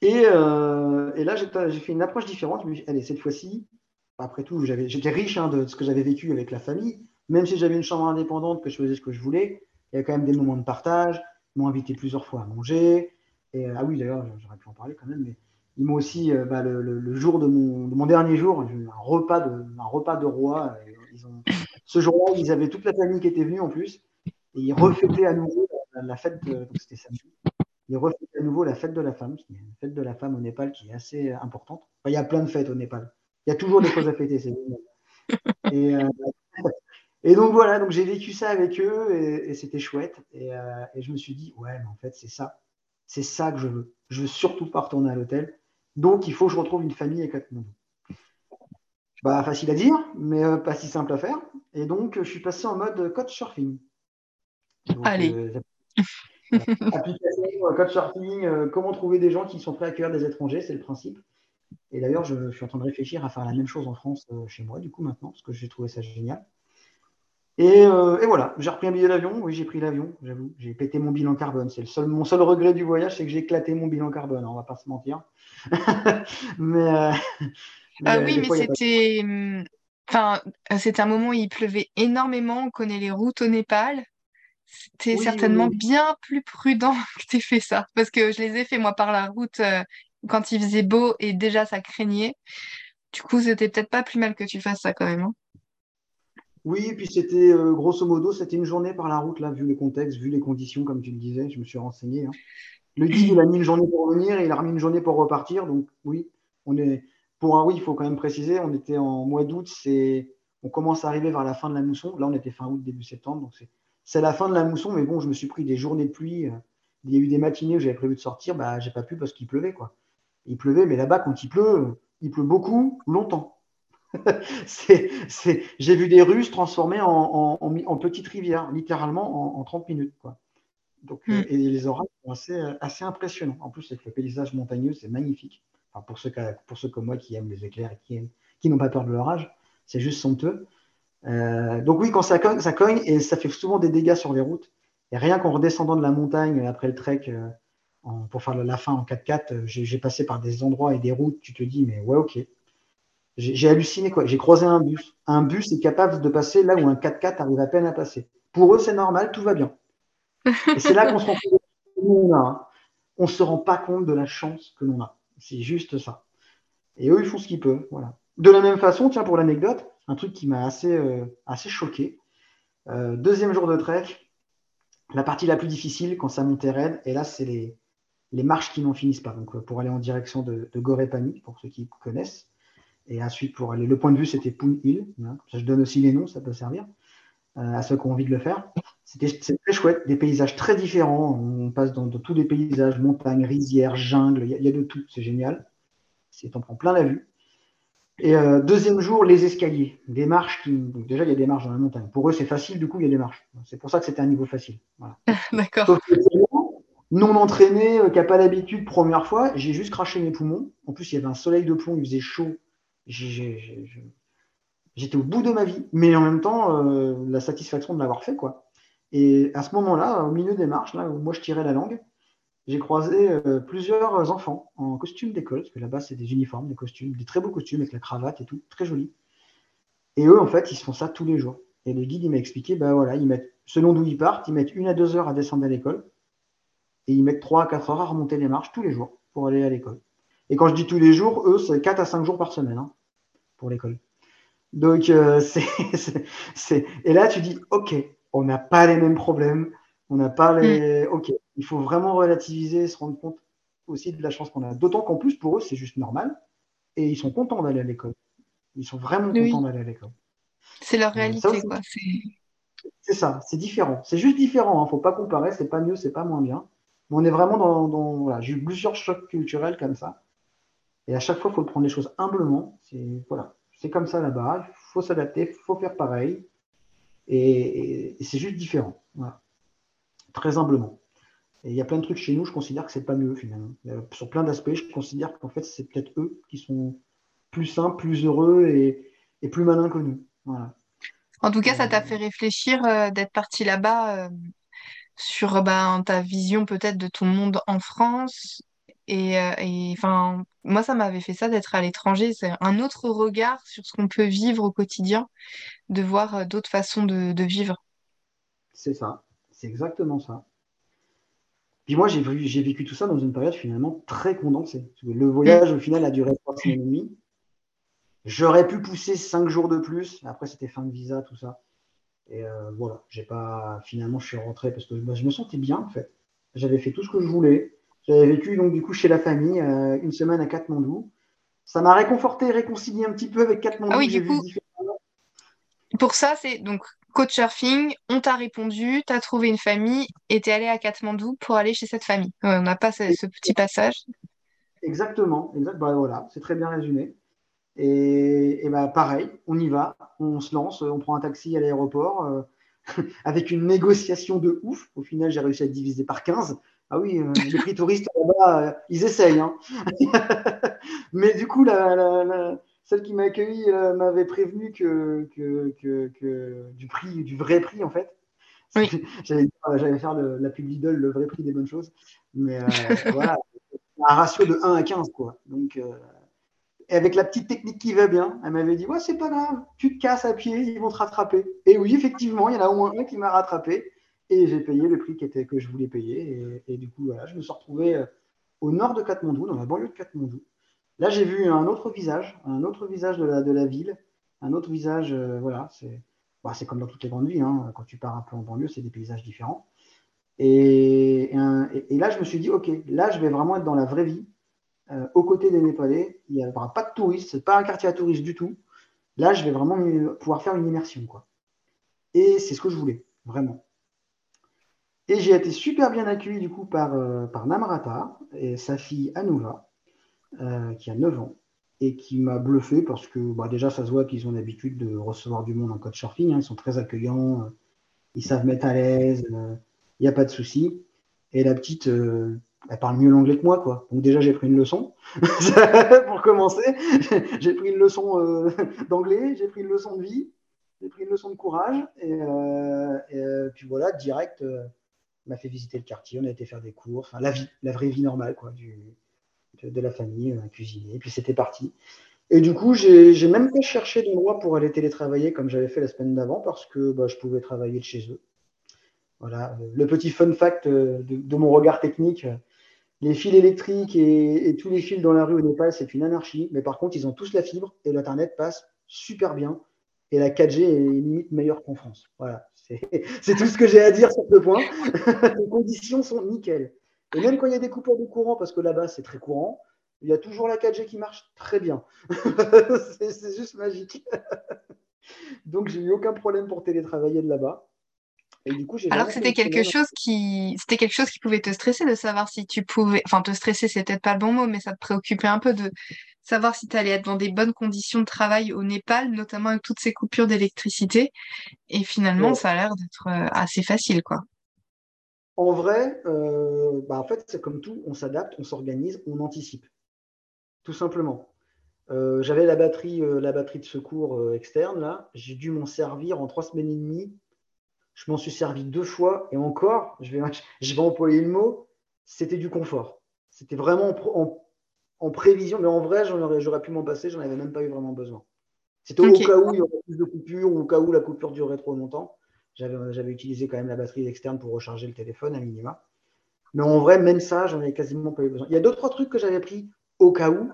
Et, euh, et là, j'ai fait une approche différente. Je me allez, cette fois-ci, après tout, j'étais riche hein, de ce que j'avais vécu avec la famille. Même si j'avais une chambre indépendante, que je faisais ce que je voulais, il y avait quand même des moments de partage. Ils m'ont invité plusieurs fois à manger. Euh, ah oui, d'ailleurs, j'aurais pu en parler quand même, mais ils m'ont aussi, euh, bah, le, jour de mon, de mon dernier jour, un repas de, roi. Ont, ce jour-là, ils avaient toute la famille qui était venue en plus. Et ils refêtaient à nouveau la, fête, de, c'était samedi, ils refêtaient à nouveau la fête de la femme, une fête de la femme au Népal qui est assez importante. il y a plein de fêtes au Népal. Il y a toujours des choses à fêter, c'est et, euh, et, donc voilà, donc j'ai vécu ça avec eux et, c'était chouette. Et, euh, et, je me suis dit, ouais, mais en fait, c'est ça. C'est ça que je veux. Je veux surtout pas retourner à l'hôtel. Donc, il faut que je retrouve une famille avec Katmandou. Bah, facile à dire, mais euh, pas si simple à faire. Et donc, je suis passé en mode coach surfing.
Allez. Euh,
application, coach surfing, comment trouver des gens qui sont prêts à accueillir des étrangers, c'est le principe. Et d'ailleurs, je, suis en train de réfléchir à faire la même chose en France euh, chez moi, du coup, maintenant, parce que j'ai trouvé ça génial. Et, euh, voilà, j'ai repris un billet d'avion. Oui, j'ai pris l'avion, j'avoue. J'ai pété mon bilan carbone. C'est le seul, mon seul regret du voyage, c'est que j'ai éclaté mon bilan carbone. On va pas se mentir.
mais, euh, ah oui, mais c'était, hum, enfin, c'était un moment où il pleuvait énormément. On connaît les routes au Népal. C'était certainement bien plus prudent que tu aies fait ça, parce que je les ai fait moi par la route quand il faisait beau et déjà ça craignait. Du coup, c'était peut-être pas plus mal que tu fasses ça quand même. Hein.
Oui, puis c'était euh, grosso modo, c'était une journée par la route, là, vu le contexte, vu les conditions, comme tu le disais, je me suis renseigné. Hein. Le guide, il a mis une journée pour revenir et il a remis une journée pour repartir. Donc oui, on est. Pour un oui, il faut quand même préciser, on était en mois d'août, c'est. On commence à arriver vers la fin de la mousson. Là, on était fin août, début septembre, donc c'est la fin de la mousson, mais bon, je me suis pris des journées de pluie. Euh, il y a eu des matinées où j'avais prévu de sortir, bah, j'ai pas pu parce qu'il pleuvait, quoi il pleuvait, mais là-bas, quand il pleut, il pleut beaucoup, longtemps. J'ai vu des rues se transformer en, petites rivières, littéralement en, 30 minutes. Quoi. Donc, euh, hmm. et les orages sont assez, assez impressionnants. En plus, avec le paysage montagneux, c'est magnifique. pour, ceux, pour ceux comme moi qui aiment les éclairs et qui, qui n'ont pas peur de l'orage, c'est juste somptueux. Euh, donc oui, quand ça cogne, ça cogne et ça fait souvent des dégâts sur les routes. Et rien qu'en redescendant de la montagne après le trek, euh, pour faire la fin en 4x4, euh, j'ai passé par des endroits et des routes, tu te dis, mais ouais, ok. J'ai halluciné, quoi. J'ai croisé un bus. Un bus est capable de passer là où un 4x4 arrive à peine à passer. Pour eux, c'est normal, tout va bien. Et c'est là qu'on se rend compte on hein. On se rend pas compte de la chance que l'on a. C'est juste ça. Et eux, ils font ce qu'ils peuvent. Voilà. De la même façon, tiens, pour l'anecdote, un truc qui m'a assez, euh, choqué. Euh, deuxième jour de trek, la partie la plus difficile quand ça montait raide, et là, c'est les, les marches qui n'en finissent pas. Donc, euh, pour aller en direction de, de Gorepani, pour ceux qui connaissent. Et ensuite, pour aller, le point de vue, c'était Poon Hill. Hein. je donne aussi les noms, ça peut servir euh, à ceux qui ont envie de le faire. C'était très chouette, des paysages très différents. On passe dans, tous les paysages, montagnes, rizières, jungle, il y, a de tout, c'est génial. C'est on prend plein la vue. Et euh, deuxième jour, les escaliers, des marches qui. déjà, il y a des marches dans la montagne. Pour eux, c'est facile, du coup, il y a des marches. C'est pour ça que c'était un niveau facile.
D'accord
non entraîné, euh, qui n'a pas l'habitude, première fois, j'ai juste craché mes poumons. En plus, il y avait un soleil de plomb, il faisait chaud. J'étais au bout de ma vie, mais en même temps, euh, la satisfaction de l'avoir fait. quoi. Et à ce moment-là, au milieu des marches, là où moi je tirais la langue, j'ai croisé euh, plusieurs enfants en costume d'école, parce que là-bas, c'est des uniformes, des costumes, des très beaux costumes avec la cravate et tout, très joli. Et eux, en fait, ils se font ça tous les jours. Et le guide, il m'a expliqué, ben voilà, ils mettent, selon d'où ils partent, ils mettent une à deux heures à descendre à l'école et ils mettent 3 à 4 heures à remonter les marches tous les jours pour aller à l'école. Et quand je dis tous les jours, eux, c'est 4 à 5 jours par semaine hein, pour l'école. Donc, euh, c'est, Et là, tu dis, OK, on n'a pas les mêmes problèmes. On n'a pas les. Mm. OK, il faut vraiment relativiser, se rendre compte aussi de la chance qu'on a. D'autant qu'en plus, pour eux, c'est juste normal. Et ils sont contents d'aller à l'école. Ils sont vraiment contents d'aller à l'école.
C'est leur réalité, quoi.
C'est ça, c'est différent. C'est juste différent. Il hein. ne faut pas comparer. C'est pas mieux, c'est pas moins bien on est vraiment dans. voilà, j'ai eu plusieurs chocs culturels comme ça. Et à chaque fois, il faut prendre les choses humblement. C'est voilà, c'est comme ça là-bas. Il faut s'adapter, il faut faire pareil. Et, c'est juste différent. Voilà. Très humblement. Et il y a plein de trucs chez nous, je considère que c'est pas mieux finalement. Sur plein d'aspects, je considère qu'en fait, c'est peut-être eux qui sont plus simples, plus heureux et, plus malins que nous. Voilà.
En tout cas, ça t'a fait réfléchir euh, d'être parti là-bas euh, sur ben, ta vision peut-être de tout le monde en France. Et, euh, enfin, moi, ça m'avait fait ça d'être à l'étranger. C'est un autre regard sur ce qu'on peut vivre au quotidien, de voir euh, d'autres façons de, vivre.
C'est ça, c'est exactement ça. Puis moi, j'ai vécu tout ça dans une période finalement très condensée. Le voyage, au final, a duré trois semaines et demie. J'aurais pu pousser cinq jours de plus. Après, c'était fin de visa, tout ça. Et voilà, j'ai pas. Finalement, je suis rentré parce que bah, je me sentais bien en fait. J'avais fait tout ce que je voulais. J'avais vécu donc du coup chez la famille une semaine à Katmandou. Ça m'a réconforté, réconcilié un petit peu avec Katmandou.
Ah oui, du coup, pour ça, c'est donc coach surfing, on t'a répondu, t'as trouvé une famille et t'es allé à Katmandou pour aller chez cette famille. on n'a pas ce, petit passage.
Exactement, exact, bah, voilà, c'est très bien résumé. Et, et bah, pareil, on y va, on se lance, on prend un taxi à l'aéroport euh, avec une négociation de ouf. Au final, j'ai réussi à diviser par 15. Ah oui, euh, les prix touristes là-bas, euh, ils essayent. Hein. Mais du coup, la, celle qui m'a accueilli m'avait prévenu que, que, du prix, du vrai prix en fait. Oui. J'allais faire la pub Lidl, le vrai prix des bonnes choses. Mais voilà, un ratio de 1 à 15, quoi. Donc, et avec la petite technique qui va bien, elle m'avait dit Ouais, c'est pas grave, tu te casses à pied, ils vont te rattraper. Et oui, effectivement, il y en a au moins un qui m'a rattrapé. Et j'ai payé le prix que je voulais payer. Et, du coup, voilà, je me suis retrouvé euh, au nord de Katmandou, dans la banlieue de Katmandou. Là, j'ai vu un autre visage, un autre visage de la, ville, un autre visage, euh, voilà, c'est bah, comme dans toutes les grandes villes. Hein. Quand tu pars un peu en banlieue, c'est des paysages différents. Et, là, je me suis dit, OK, là, je vais vraiment être dans la vraie vie. Euh, aux côtés des Népalais. Il n'y aura pas de touristes, ce n'est pas un quartier à touristes du tout. Là, je vais vraiment pouvoir faire une immersion. Quoi. Et c'est ce que je voulais, vraiment. Et j'ai été super bien accueilli du coup par, euh, par Namrata et sa fille Anova, euh, qui a 9 ans, et qui m'a bluffé parce que bah, déjà, ça se voit qu'ils ont l'habitude de recevoir du monde en code surfing. Hein. ils sont très accueillants, ils savent mettre à l'aise, il n'y a pas de souci. Et la petite, elle parle mieux l'anglais que moi, quoi. Donc déjà, j'ai pris une leçon pour commencer. j'ai pris une leçon euh, d'anglais, j'ai pris une leçon de vie, j'ai pris une leçon de courage. Et, euh, euh, puis voilà, direct, m'a fait visiter le quartier, on a été faire des cours, enfin la vie, la vraie vie normale, quoi, du, de, la famille, à cuisiner. Et puis c'était parti. Et du coup, j'ai même pas cherché d'endroit pour aller télétravailler comme j'avais fait la semaine d'avant parce que bah, je pouvais travailler de chez eux. Voilà, le petit fun fact de mon regard technique les fils électriques et, tous les fils dans la rue au Népal, c'est une anarchie. Mais par contre, ils ont tous la fibre et l'Internet passe super bien. Et la 4G est limite meilleure qu'en France. Voilà, c'est tout ce que j'ai à dire sur ce point. les conditions sont nickel. Et même quand il y a des coupures de courant, parce que là-bas, c'est très courant, il y a toujours la 4G qui marche très bien. c'est juste magique. Donc, j'ai eu aucun problème pour télétravailler de là-bas.
Alors que c'était quelque chose qui c'était quelque chose qui pouvait te stresser de savoir si tu pouvais enfin te stresser c'est peut-être pas le bon mot mais ça te préoccupait un peu de savoir si tu allais être dans des bonnes conditions de travail au Népal notamment avec toutes ces coupures d'électricité et finalement ça a l'air d'être euh, assez facile quoi.
En vrai, euh, bah, en fait, c'est comme tout, on s'adapte, on s'organise, on anticipe. Tout simplement. Euh, j'avais la batterie, la batterie de secours externe, là. J'ai dû m'en servir en trois semaines et demie je m'en suis servi deux fois et encore, je vais, je vais employer le mot, c'était du confort. C'était vraiment en, prévision, mais en vrai, j'aurais pu m'en passer, j'en avais même pas eu vraiment besoin. C'était au cas où il y aurait plus de coupures ou au cas où la coupure durerait trop longtemps. J'avais utilisé quand même la batterie externe pour recharger le téléphone à minima. Mais en vrai, même ça, j'en avais quasiment pas eu besoin. Il y a d'autres trucs que j'avais pris au cas où.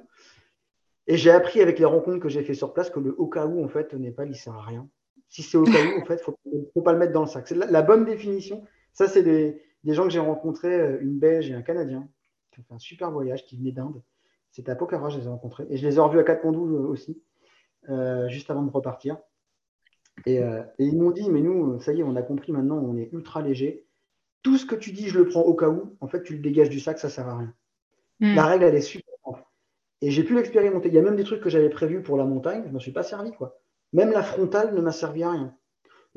Et j'ai appris avec les rencontres que j'ai fait sur place que le au cas où, en fait, n'est pas, il sert à rien si c'est au cas où, en fait, il ne faut pas le mettre dans le sac. C'est la, bonne définition. Ça, c'est des, gens que j'ai rencontrés, euh, une Belge et un Canadien, qui ont fait un super voyage, qui venaient d'Inde. C'était à Pokhara, je les ai rencontrés. Et je les ai revus à Katmandou euh, aussi, euh, juste avant de repartir. Et, ils m'ont dit, mais nous, ça y est, on a compris maintenant, on est ultra léger. Tout ce que tu dis, je le prends au cas où, en fait, tu le dégages du sac, ça ne sert à rien. Hmm. La règle, elle est super simple. Et j'ai pu l'expérimenter. Il y a même des trucs que j'avais prévus pour la montagne, je ne m'en suis pas servi. quoi. Même la frontale ne m'a servi à rien.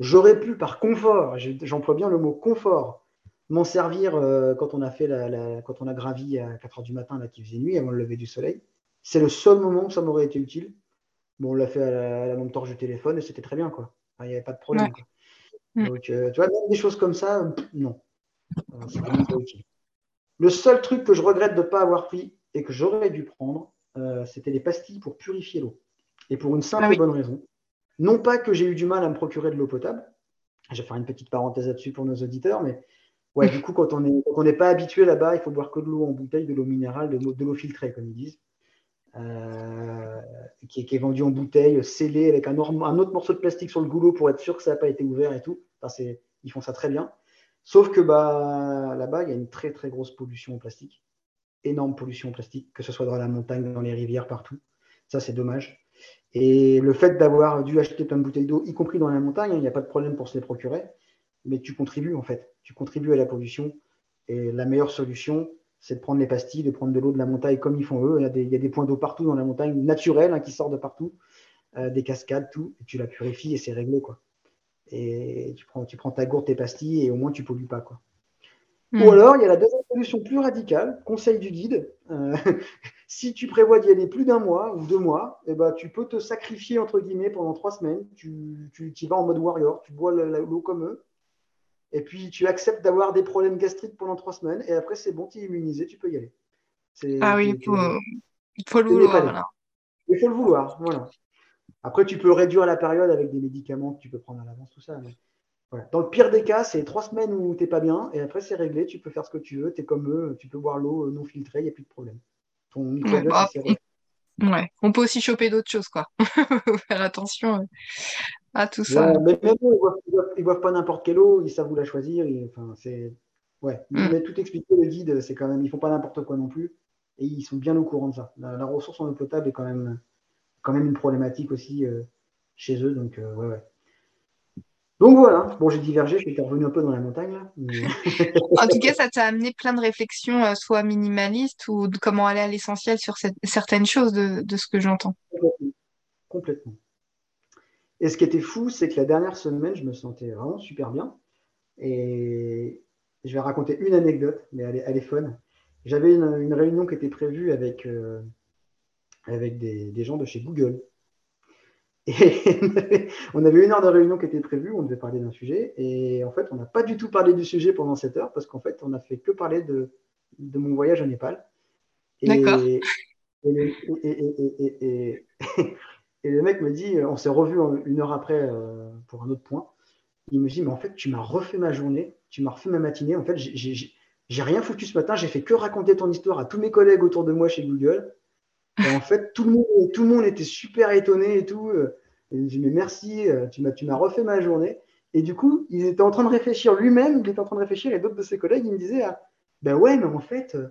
J'aurais pu, par confort, j'emploie bien le mot confort, m'en servir euh, quand on a fait la, quand on a gravi à 4 heures du matin, là, qui faisait nuit, avant le lever du soleil. C'est le seul moment où ça m'aurait été utile. Bon, on l'a fait à la, lampe torche du téléphone et c'était très bien, quoi. Il n'y avait pas de problème. Mm. Donc, euh, tu vois, des choses comme ça, non. Euh, c'est vraiment pas utile. Le seul truc que je regrette de ne pas avoir pris et que j'aurais dû prendre, c'était les pastilles pour purifier l'eau. Et pour une simple ah et bonne raison. Non pas que j'ai eu du mal à me procurer de l'eau potable. Je vais faire une petite parenthèse là-dessus pour nos auditeurs, mais ouais, du coup, quand on n'est pas habitué là-bas, il faut boire que de l'eau en bouteille, de l'eau minérale, de, l'eau filtrée, comme ils disent. qui, est, vendu en bouteille, scellé avec un, autre morceau de plastique sur le goulot pour être sûr que ça n'a pas été ouvert et tout. Ils font ça très bien. Sauf que bah, là-bas, il y a une très très grosse pollution au plastique. Énorme pollution au plastique, que ce soit dans la montagne, dans les rivières, partout. Ça, c'est dommage. Et le fait d'avoir dû acheter plein de bouteilles d'eau, y compris dans la montagne, il n'y a pas de problème pour se les procurer, mais tu contribues en fait. Tu contribues à la pollution. Et la meilleure solution, c'est de prendre les pastilles, de prendre de l'eau de la montagne comme ils font eux. Il y a des, il y a des points d'eau partout dans la montagne, naturels, hein, qui sortent de partout, euh, des cascades, tout. Et tu la purifies et c'est réglé. quoi. Et tu prends, tu prends ta gourde, tes pastilles et au moins tu pollues pas. quoi. Hmm. Ou alors, il y a la deuxième solution plus radicale, conseil du guide. Euh, si tu prévois d'y aller plus d'un mois ou deux mois, eh ben, tu peux te sacrifier entre guillemets pendant trois semaines. Tu, tu, tu vas en mode warrior, tu bois l'eau comme eux. Et puis tu acceptes d'avoir des problèmes gastriques pendant trois semaines. Et après, c'est bon, tu es immunisé, tu peux y aller.
Ah oui, il faut, le vouloir.
Il faut le vouloir, voilà. Après, tu peux réduire la période avec des médicaments que tu peux prendre à l'avance, tout ça. Dans le pire des cas, c'est trois semaines où tu n'es pas bien, et après, c'est réglé, tu peux faire ce que tu veux, tu es comme eux, tu peux boire l'eau non filtrée, il n'y a plus de problème.
Bah, ouais, on peut aussi choper d'autres choses, quoi. faut faire attention euh, à tout ça.
mais même eux, ils ne boivent, pas n'importe quelle eau, ils savent où la choisir. enfin, c'est... Ouais, mm. mais tout expliqué, le guide, c'est quand même, ils font pas n'importe quoi non plus, et ils sont bien au courant de ça. La, ressource en eau potable est quand même, quand même une problématique aussi euh, chez eux, donc euh, ouais, ouais. Donc voilà, bon, j'ai divergé, j'étais revenu un peu dans la montagne. Là,
en tout cas, ça t'a amené plein de réflexions, euh, soit minimalistes ou de comment aller à l'essentiel sur certaines choses de, ce que j'entends.
Complètement. Et ce qui était fou, c'est que la dernière semaine, je me sentais vraiment super bien. Et je vais raconter une anecdote, mais elle est, fun. J'avais une, réunion qui était prévue avec, euh, avec des gens de chez Google. Et on avait une heure de réunion qui était prévue, on devait parler d'un sujet. Et en fait, on n'a pas du tout parlé du sujet pendant cette heure parce qu'en fait, on n'a fait que parler de, de mon voyage au Népal.
D'accord.
Et, et, le mec me dit, on s'est revu une heure après euh, pour un autre point. Il me dit, mais en fait, tu m'as refait ma journée, tu m'as refait ma matinée. En fait, j'ai rien foutu ce matin, j'ai fait que raconter ton histoire à tous mes collègues autour de moi chez Google. En fait, tout le, monde, était super étonné et tout. Et il me dit, mais merci, euh, tu m'as, refait ma journée. Et du coup, il était en train de réfléchir lui-même, il était en train de réfléchir, et d'autres de ses collègues, ils me disaient, ah, ben ouais, mais en fait, euh,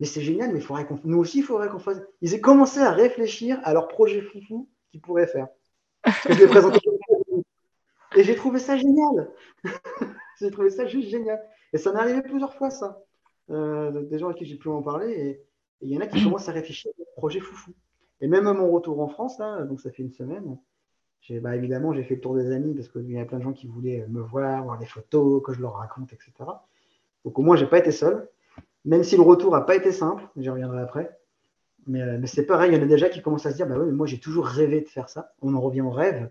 mais c'est génial, mais faudrait qu'on, nous aussi, il faudrait qu'on fasse. Ils aient commencé à réfléchir à leur projet foufou qu'ils pourraient faire. Et j'ai trouvé ça génial. j'ai trouvé ça juste génial. Et ça m'est arrivé plusieurs fois, ça. Euh, des gens à qui j'ai pu en parler. Il y en a qui commencent à réfléchir à leur projet foufou. Et même à mon retour en France, là, donc ça fait une semaine, bah, évidemment, j'ai fait le tour des amis parce qu'il y a plein de gens qui voulaient me voir, voir des photos, que je leur raconte, etc. Donc au moins, je n'ai pas été seul, même si le retour n'a pas été simple, j'y reviendrai après. Mais, euh, c'est pareil, il y en a déjà qui commencent à se dire, bah oui, mais moi j'ai toujours rêvé de faire ça. On en revient au rêve.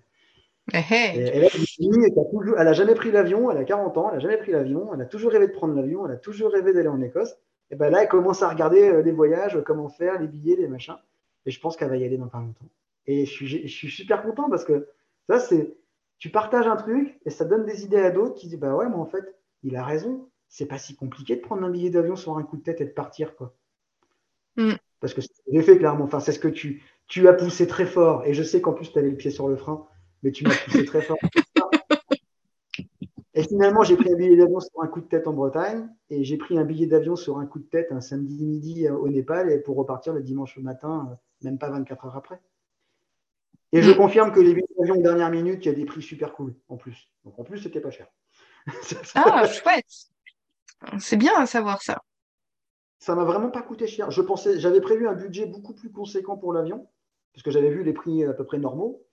Et,
là, elle n'a jamais pris l'avion, elle a 40 ans, elle n'a jamais pris l'avion, elle a toujours rêvé de prendre l'avion, elle a toujours rêvé d'aller en Écosse. Et ben là, elle commence à regarder euh, les voyages, comment faire, les billets, les machins. Et je pense qu'elle va y aller dans pas longtemps. Et je suis, je suis super content parce que ça, c'est. Tu partages un truc et ça donne des idées à d'autres qui disent Bah ouais, mais en fait, il a raison. C'est pas si compliqué de prendre un billet d'avion sur un coup de tête et de partir, quoi. Mm. Parce que j'ai fait clairement. Enfin, c'est ce que tu, tu as poussé très fort. Et je sais qu'en plus, tu avais le pied sur le frein, mais tu m'as poussé très fort. Et finalement, j'ai pris un billet d'avion sur un coup de tête en Bretagne et j'ai pris un billet d'avion sur un coup de tête un samedi midi au Népal et pour repartir le dimanche matin, euh, même pas 24 heures après. Et je confirme que les billets d'avion de dernière minute, il y a des prix super cool en plus. Donc en plus, c'était pas cher.
ah, chouette. C'est bien à savoir ça.
Ça m'a vraiment pas coûté cher. Je pensais, j'avais prévu un budget beaucoup plus conséquent pour l'avion, parce que j'avais vu les prix à peu près normaux.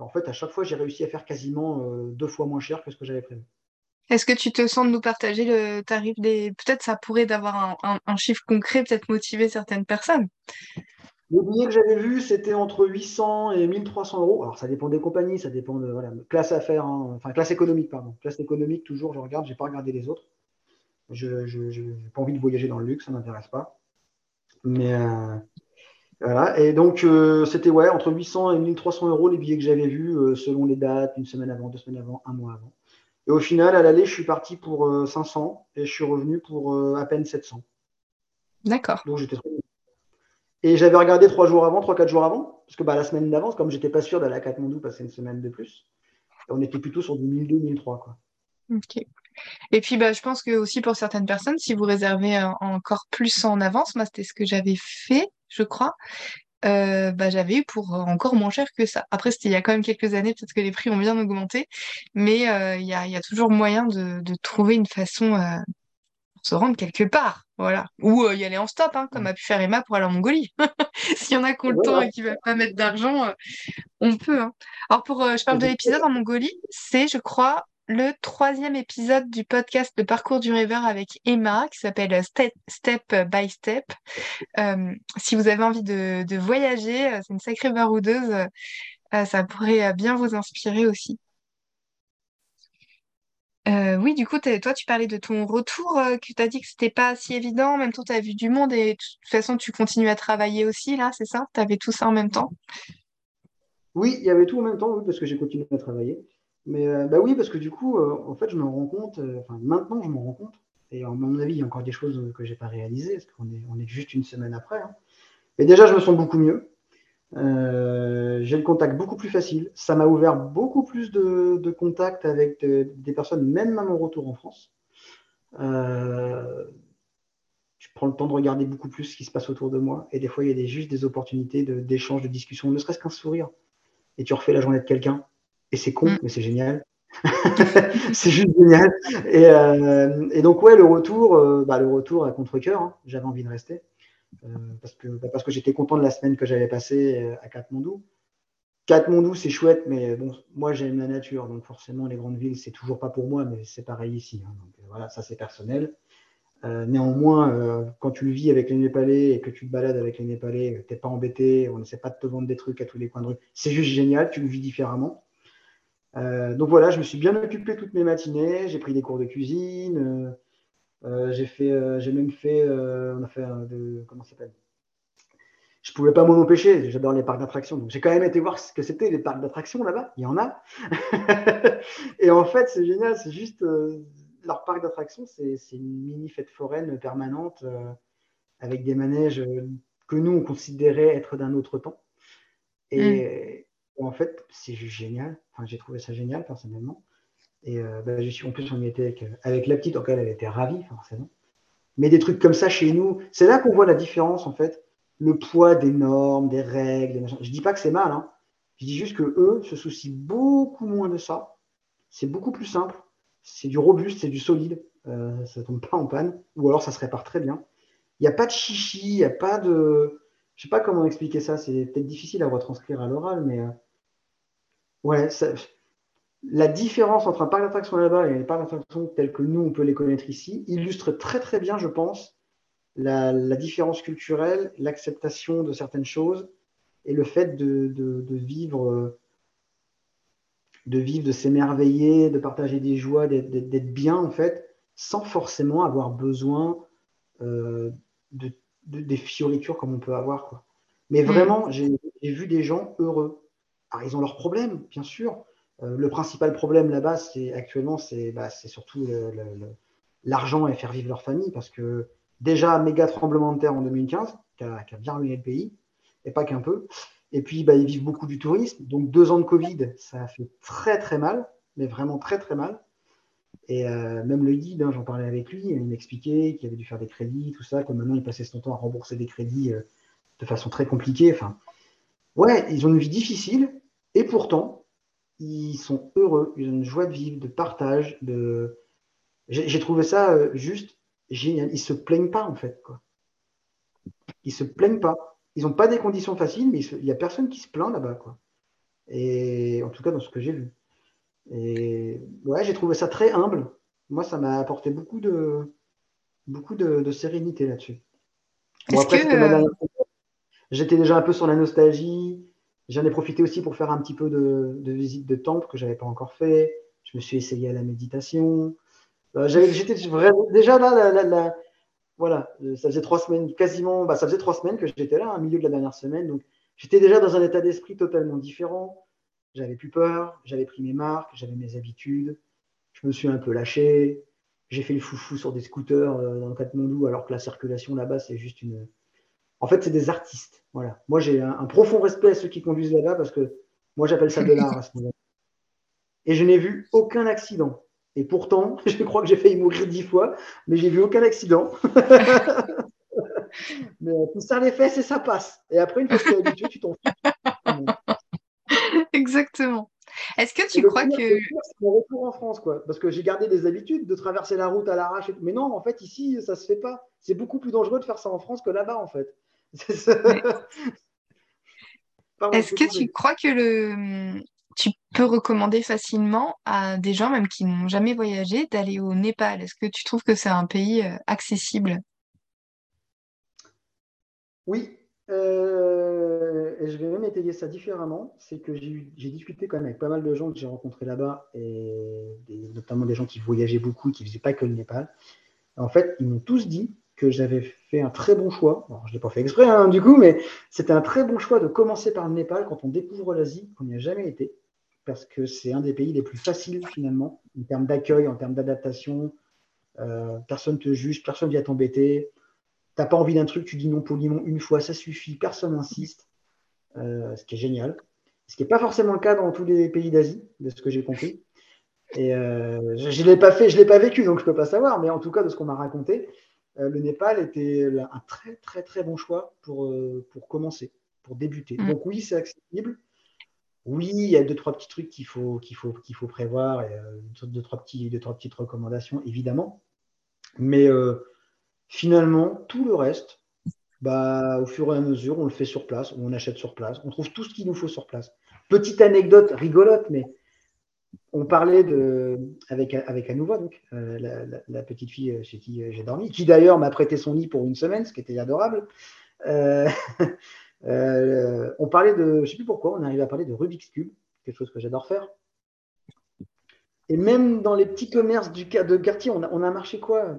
En fait, à chaque fois, j'ai réussi à faire quasiment euh, deux fois moins cher que ce que j'avais prévu.
Est-ce que tu te sens de nous partager le tarif des... Peut-être ça pourrait d'avoir un, chiffre concret, peut-être motiver certaines personnes?
Le billet que j'avais vu, c'était entre 800 et 1300 euros. Alors, ça dépend des compagnies, ça dépend de voilà, classe affaires, hein. enfin classe économique, pardon. Classe économique, toujours, je regarde, je n'ai pas regardé les autres. Je n'ai pas envie de voyager dans le luxe, ça ne m'intéresse pas. Mais euh, voilà. Et donc, euh, c'était ouais, entre 800 et 1300 euros les billets que j'avais vus euh, selon les dates, une semaine avant, deux semaines avant, un mois avant. Et au final, à l'aller, je suis parti pour 500 et je suis revenu pour à peine 700.
D'accord.
Donc, j'étais très Et j'avais regardé trois jours avant, trois, quatre jours avant, parce que bah, la semaine d'avance, comme j'étais pas sûr d'aller à Katmandou passer une semaine de plus, on était plutôt sur du 1002, 1003. Quoi.
Ok. Et puis, bah, je pense que aussi pour certaines personnes, si vous réservez euh, encore plus en avance, moi, c'était ce que j'avais fait, je crois, euh, bah, j'avais eu pour encore moins cher que ça. Après, c'était il y a quand même quelques années, peut-être que les prix ont bien augmenté, mais euh, il y, a, y, a, toujours moyen de, de trouver une façon pour se rendre quelque part. Voilà. Ou y aller en stop, hein, comme a pu faire Emma pour aller en Mongolie. S'il y en a qui ont le temps et qui ne veulent pas mettre d'argent, on peut. Hein. Alors, pour, je parle de l'épisode en Mongolie, c'est, je crois, le troisième épisode du podcast de Parcours du rêveur avec Emma qui s'appelle Step, by Step. Euh, si vous avez envie de, voyager, euh, c'est une sacrée baroudeuse, euh, ça pourrait bien vous inspirer aussi. oui, du coup, toi, tu parlais de ton retour, que tu as dit que c'était pas si évident. En même temps, tu as vu du monde et de toute façon, tu continues à travailler aussi, là, c'est ça? Tu avais tout ça en même temps?
Oui, il y avait tout en même temps, parce que j'ai continué à travailler. Mais euh, bah oui, parce que du coup, euh, en fait, je me rends compte, euh, enfin maintenant, je me rends compte, et à mon avis, il y a encore des choses que je n'ai pas réalisées, parce qu'on est, on est juste une semaine après. Hein. Et déjà, je me sens beaucoup mieux. j'ai le contact beaucoup plus facile. Ça m'a ouvert beaucoup plus de, de contacts avec des personnes, même à mon retour en France. je prends le temps de regarder beaucoup plus ce qui se passe autour de moi. Et des fois, il y a des, juste des opportunités d'échange, de, de discussion, ne serait-ce qu'un sourire. Et tu refais la journée de quelqu'un. Et c'est con, mm. mais c'est génial. c'est juste génial. Euh, et, donc, ouais, le retour, euh, bah, le retour à contre-coeur, hein. j'avais envie de rester. Euh, parce que, bah, parce que j'étais content de la semaine que j'avais passée à Katmandou. Katmandou, c'est chouette, mais bon, moi, j'aime la nature. Donc, forcément, les grandes villes, c'est toujours pas pour moi, mais c'est pareil ici. Hein. donc, voilà, ça, c'est personnel. néanmoins, quand tu le vis avec les Népalais et que tu te balades avec les Népalais, tu n'es pas embêté, on n'essaie pas de te vendre des trucs à tous les coins de rue. C'est juste génial, tu le vis différemment. Euh, donc voilà, je me suis bien occupé toutes mes matinées. J'ai pris des cours de cuisine. Euh, euh, j'ai fait, j'ai même fait, on a fait de, comment ça s'appelle? Je pouvais pas m'en empêcher. J'adore les parcs d'attractions. Donc j'ai quand même été voir ce que c'était les parcs d'attractions là-bas. Il y en a. Et en fait, c'est génial. C'est juste leur parc d'attractions, c'est, une mini fête foraine permanente avec des manèges que nous on considérait être d'un autre temps. Et, mm en fait, c'est juste génial. Enfin, j'ai trouvé ça génial personnellement. Et euh, bah, je suis, en plus, on y était avec, la petite, donc elle, elle était ravie, forcément. Mais des trucs comme ça chez nous, c'est là qu'on voit la différence, en fait. Le poids des normes, des règles, des Je dis pas que c'est mal, hein. je dis juste que eux se soucient beaucoup moins de ça. C'est beaucoup plus simple. C'est du robuste, c'est du solide. Euh, ça tombe pas en panne. Ou alors ça se répare très bien. Il n'y a pas de chichi, il n'y a pas de. Je sais pas comment expliquer ça. C'est peut-être difficile à retranscrire à l'oral, mais. Euh, Ouais, la différence entre un parc d'attractions là-bas et un parc d'attractions tel que nous, on peut les connaître ici, illustre très très bien, je pense, la, différence culturelle, l'acceptation de certaines choses et le fait de, vivre de vivre, de s'émerveiller, de partager des joies, d'être bien en fait, sans forcément avoir besoin euh, de, des fioritures comme on peut avoir. Quoi. Mais mm. vraiment, j'ai vu des gens heureux. Alors, ils ont leurs problèmes, bien sûr. Euh, le principal problème là-bas, c'est actuellement, c'est bah, surtout l'argent et faire vivre leur famille, parce que déjà, méga tremblement de terre en 2015, qui a, bien ruiné le pays, et pas qu'un peu. Et puis, bah, ils vivent beaucoup du tourisme. Donc, deux ans de Covid, ça a fait très, très mal, mais vraiment très, très mal. Et euh, même le guide, hein, j'en parlais avec lui, il m'expliquait qu'il avait dû faire des crédits, tout ça, comme maintenant il passait son temps à rembourser des crédits euh, de façon très compliquée. Enfin, ouais, ils ont une vie difficile, et pourtant, ils sont heureux, ils ont une joie de vivre, de partage. De... J'ai trouvé ça euh, juste génial. Ils se plaignent pas, en fait. Quoi. Ils se plaignent pas. Ils n'ont pas des conditions faciles, mais il n'y a personne qui se plaint là-bas. Quoi. Et en tout cas, dans ce que j'ai vu. Et ouais, j'ai trouvé ça très humble. Moi, ça m'a apporté beaucoup de, beaucoup de, sérénité là-dessus. Euh, j'étais déjà un peu sur la nostalgie. J'en ai profité aussi pour faire un petit peu de, de visite de temple que je n'avais pas encore fait. Je me suis essayé à la méditation. Euh, j'étais déjà là, voilà, euh, ça faisait trois semaines, quasiment, bah, ça faisait trois semaines que j'étais là, au milieu de la dernière semaine. Donc, j'étais déjà dans un état d'esprit totalement différent. J'avais plus peur, j'avais pris mes marques, j'avais mes habitudes. Je me suis un peu lâché. J'ai fait le foufou sur des scooters euh, dans le Katmandou, alors que la circulation là-bas, c'est juste une, En fait, c'est des artistes. Voilà. Moi, j'ai un, profond respect à ceux qui conduisent là-bas parce que moi, j'appelle ça de l'art à ce moment Et je n'ai vu aucun accident. Et pourtant, je crois que j'ai failli mourir dix fois, mais j'ai vu aucun accident. mais euh, tu serres les fesses et ça passe. Et après, une fois que tu es habitué, tu t'en fous.
Exactement. Est-ce que tu crois que.
C'est mon retour en France, quoi. Parce que j'ai gardé des habitudes de traverser la route à l'arrache. Mais non, en fait, ici, ça se fait pas. C'est beaucoup plus dangereux de faire ça en France que là-bas, en fait.
Est-ce que tu crois que le... tu peux recommander facilement à des gens, même qui n'ont jamais voyagé, d'aller au Népal? Est-ce que tu trouves que c'est un pays euh, accessible?
Oui, euh, et je vais même étayer ça différemment. C'est que j'ai discuté quand même avec pas mal de gens que j'ai rencontrés là-bas, et notamment des gens qui voyageaient beaucoup, et qui ne faisaient pas que le Népal. En fait, ils m'ont tous dit que j'avais fait un très bon choix. je ne l'ai pas fait exprès hein, du coup, mais c'était un très bon choix de commencer par le Népal quand on découvre l'Asie, qu'on n'y a jamais été, parce que c'est un des pays les plus faciles finalement, en termes d'accueil, en termes d'adaptation. Euh, personne ne te juge, personne ne vient t'embêter n'as pas envie d'un truc, tu dis non poliment une fois, ça suffit, personne n'insiste, euh, ce qui est génial. Ce qui n'est pas forcément le cas dans tous les pays d'Asie, de ce que j'ai compris. Et euh, je ne l'ai pas fait, je l'ai pas vécu, donc je ne peux pas savoir, mais en tout cas, de ce qu'on m'a raconté, le Népal était un très très très bon choix pour, pour commencer, pour débuter. Mm. Donc oui, c'est accessible. Oui, il y a deux, trois petits trucs qu'il faut, qu'il faut, qu'il faut prévoir, et, deux, trois petits, deux, trois petites recommandations, évidemment. Mais Finalement, tout le reste, bah, au fur et à mesure, on le fait sur place, on achète sur place, on trouve tout ce qu'il nous faut sur place. Petite anecdote rigolote, mais on parlait de, avec, avec Anouva, donc, euh, la, petite fille chez qui j'ai dormi, qui d'ailleurs m'a prêté son lit pour une semaine, ce qui était adorable. Euh, euh, on parlait de, je ne sais plus pourquoi, on arrive à parler de Rubik's Cube, quelque chose que j'adore faire. Et même dans les petits commerces du, de quartier, on a, on a marché quoi?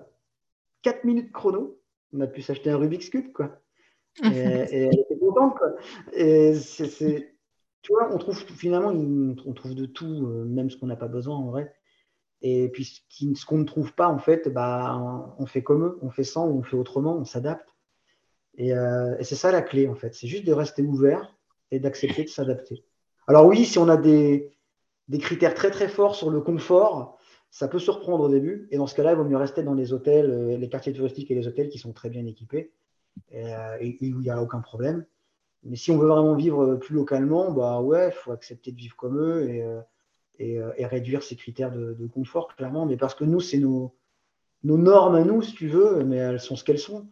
4 minutes chrono, on a pu s'acheter un Rubik's Cube, quoi. Et, elle était contente, quoi. Et c'est, tu vois, on trouve finalement, on trouve de tout, euh, même ce qu'on n'a pas besoin en vrai. Et puis ce qu'on ne trouve pas, en fait, bah, on fait comme eux, on fait sans ou on fait autrement, on s'adapte. Et, euh, et c'est ça la clé, en fait. C'est juste de rester ouvert et d'accepter de s'adapter. Alors oui, si on a des, critères très très forts sur le confort, ça peut surprendre au début. Et dans ce cas-là, il vaut mieux rester dans les hôtels, euh, les quartiers touristiques et les hôtels qui sont très bien équipés euh, et, où il n'y a aucun problème. Mais si on veut vraiment vivre plus localement, bah ouais, il faut accepter de vivre comme eux et, euh, et, réduire ces critères de, confort, clairement. Mais parce que nous, c'est nos, normes à nous, si tu veux, mais elles sont ce qu'elles sont.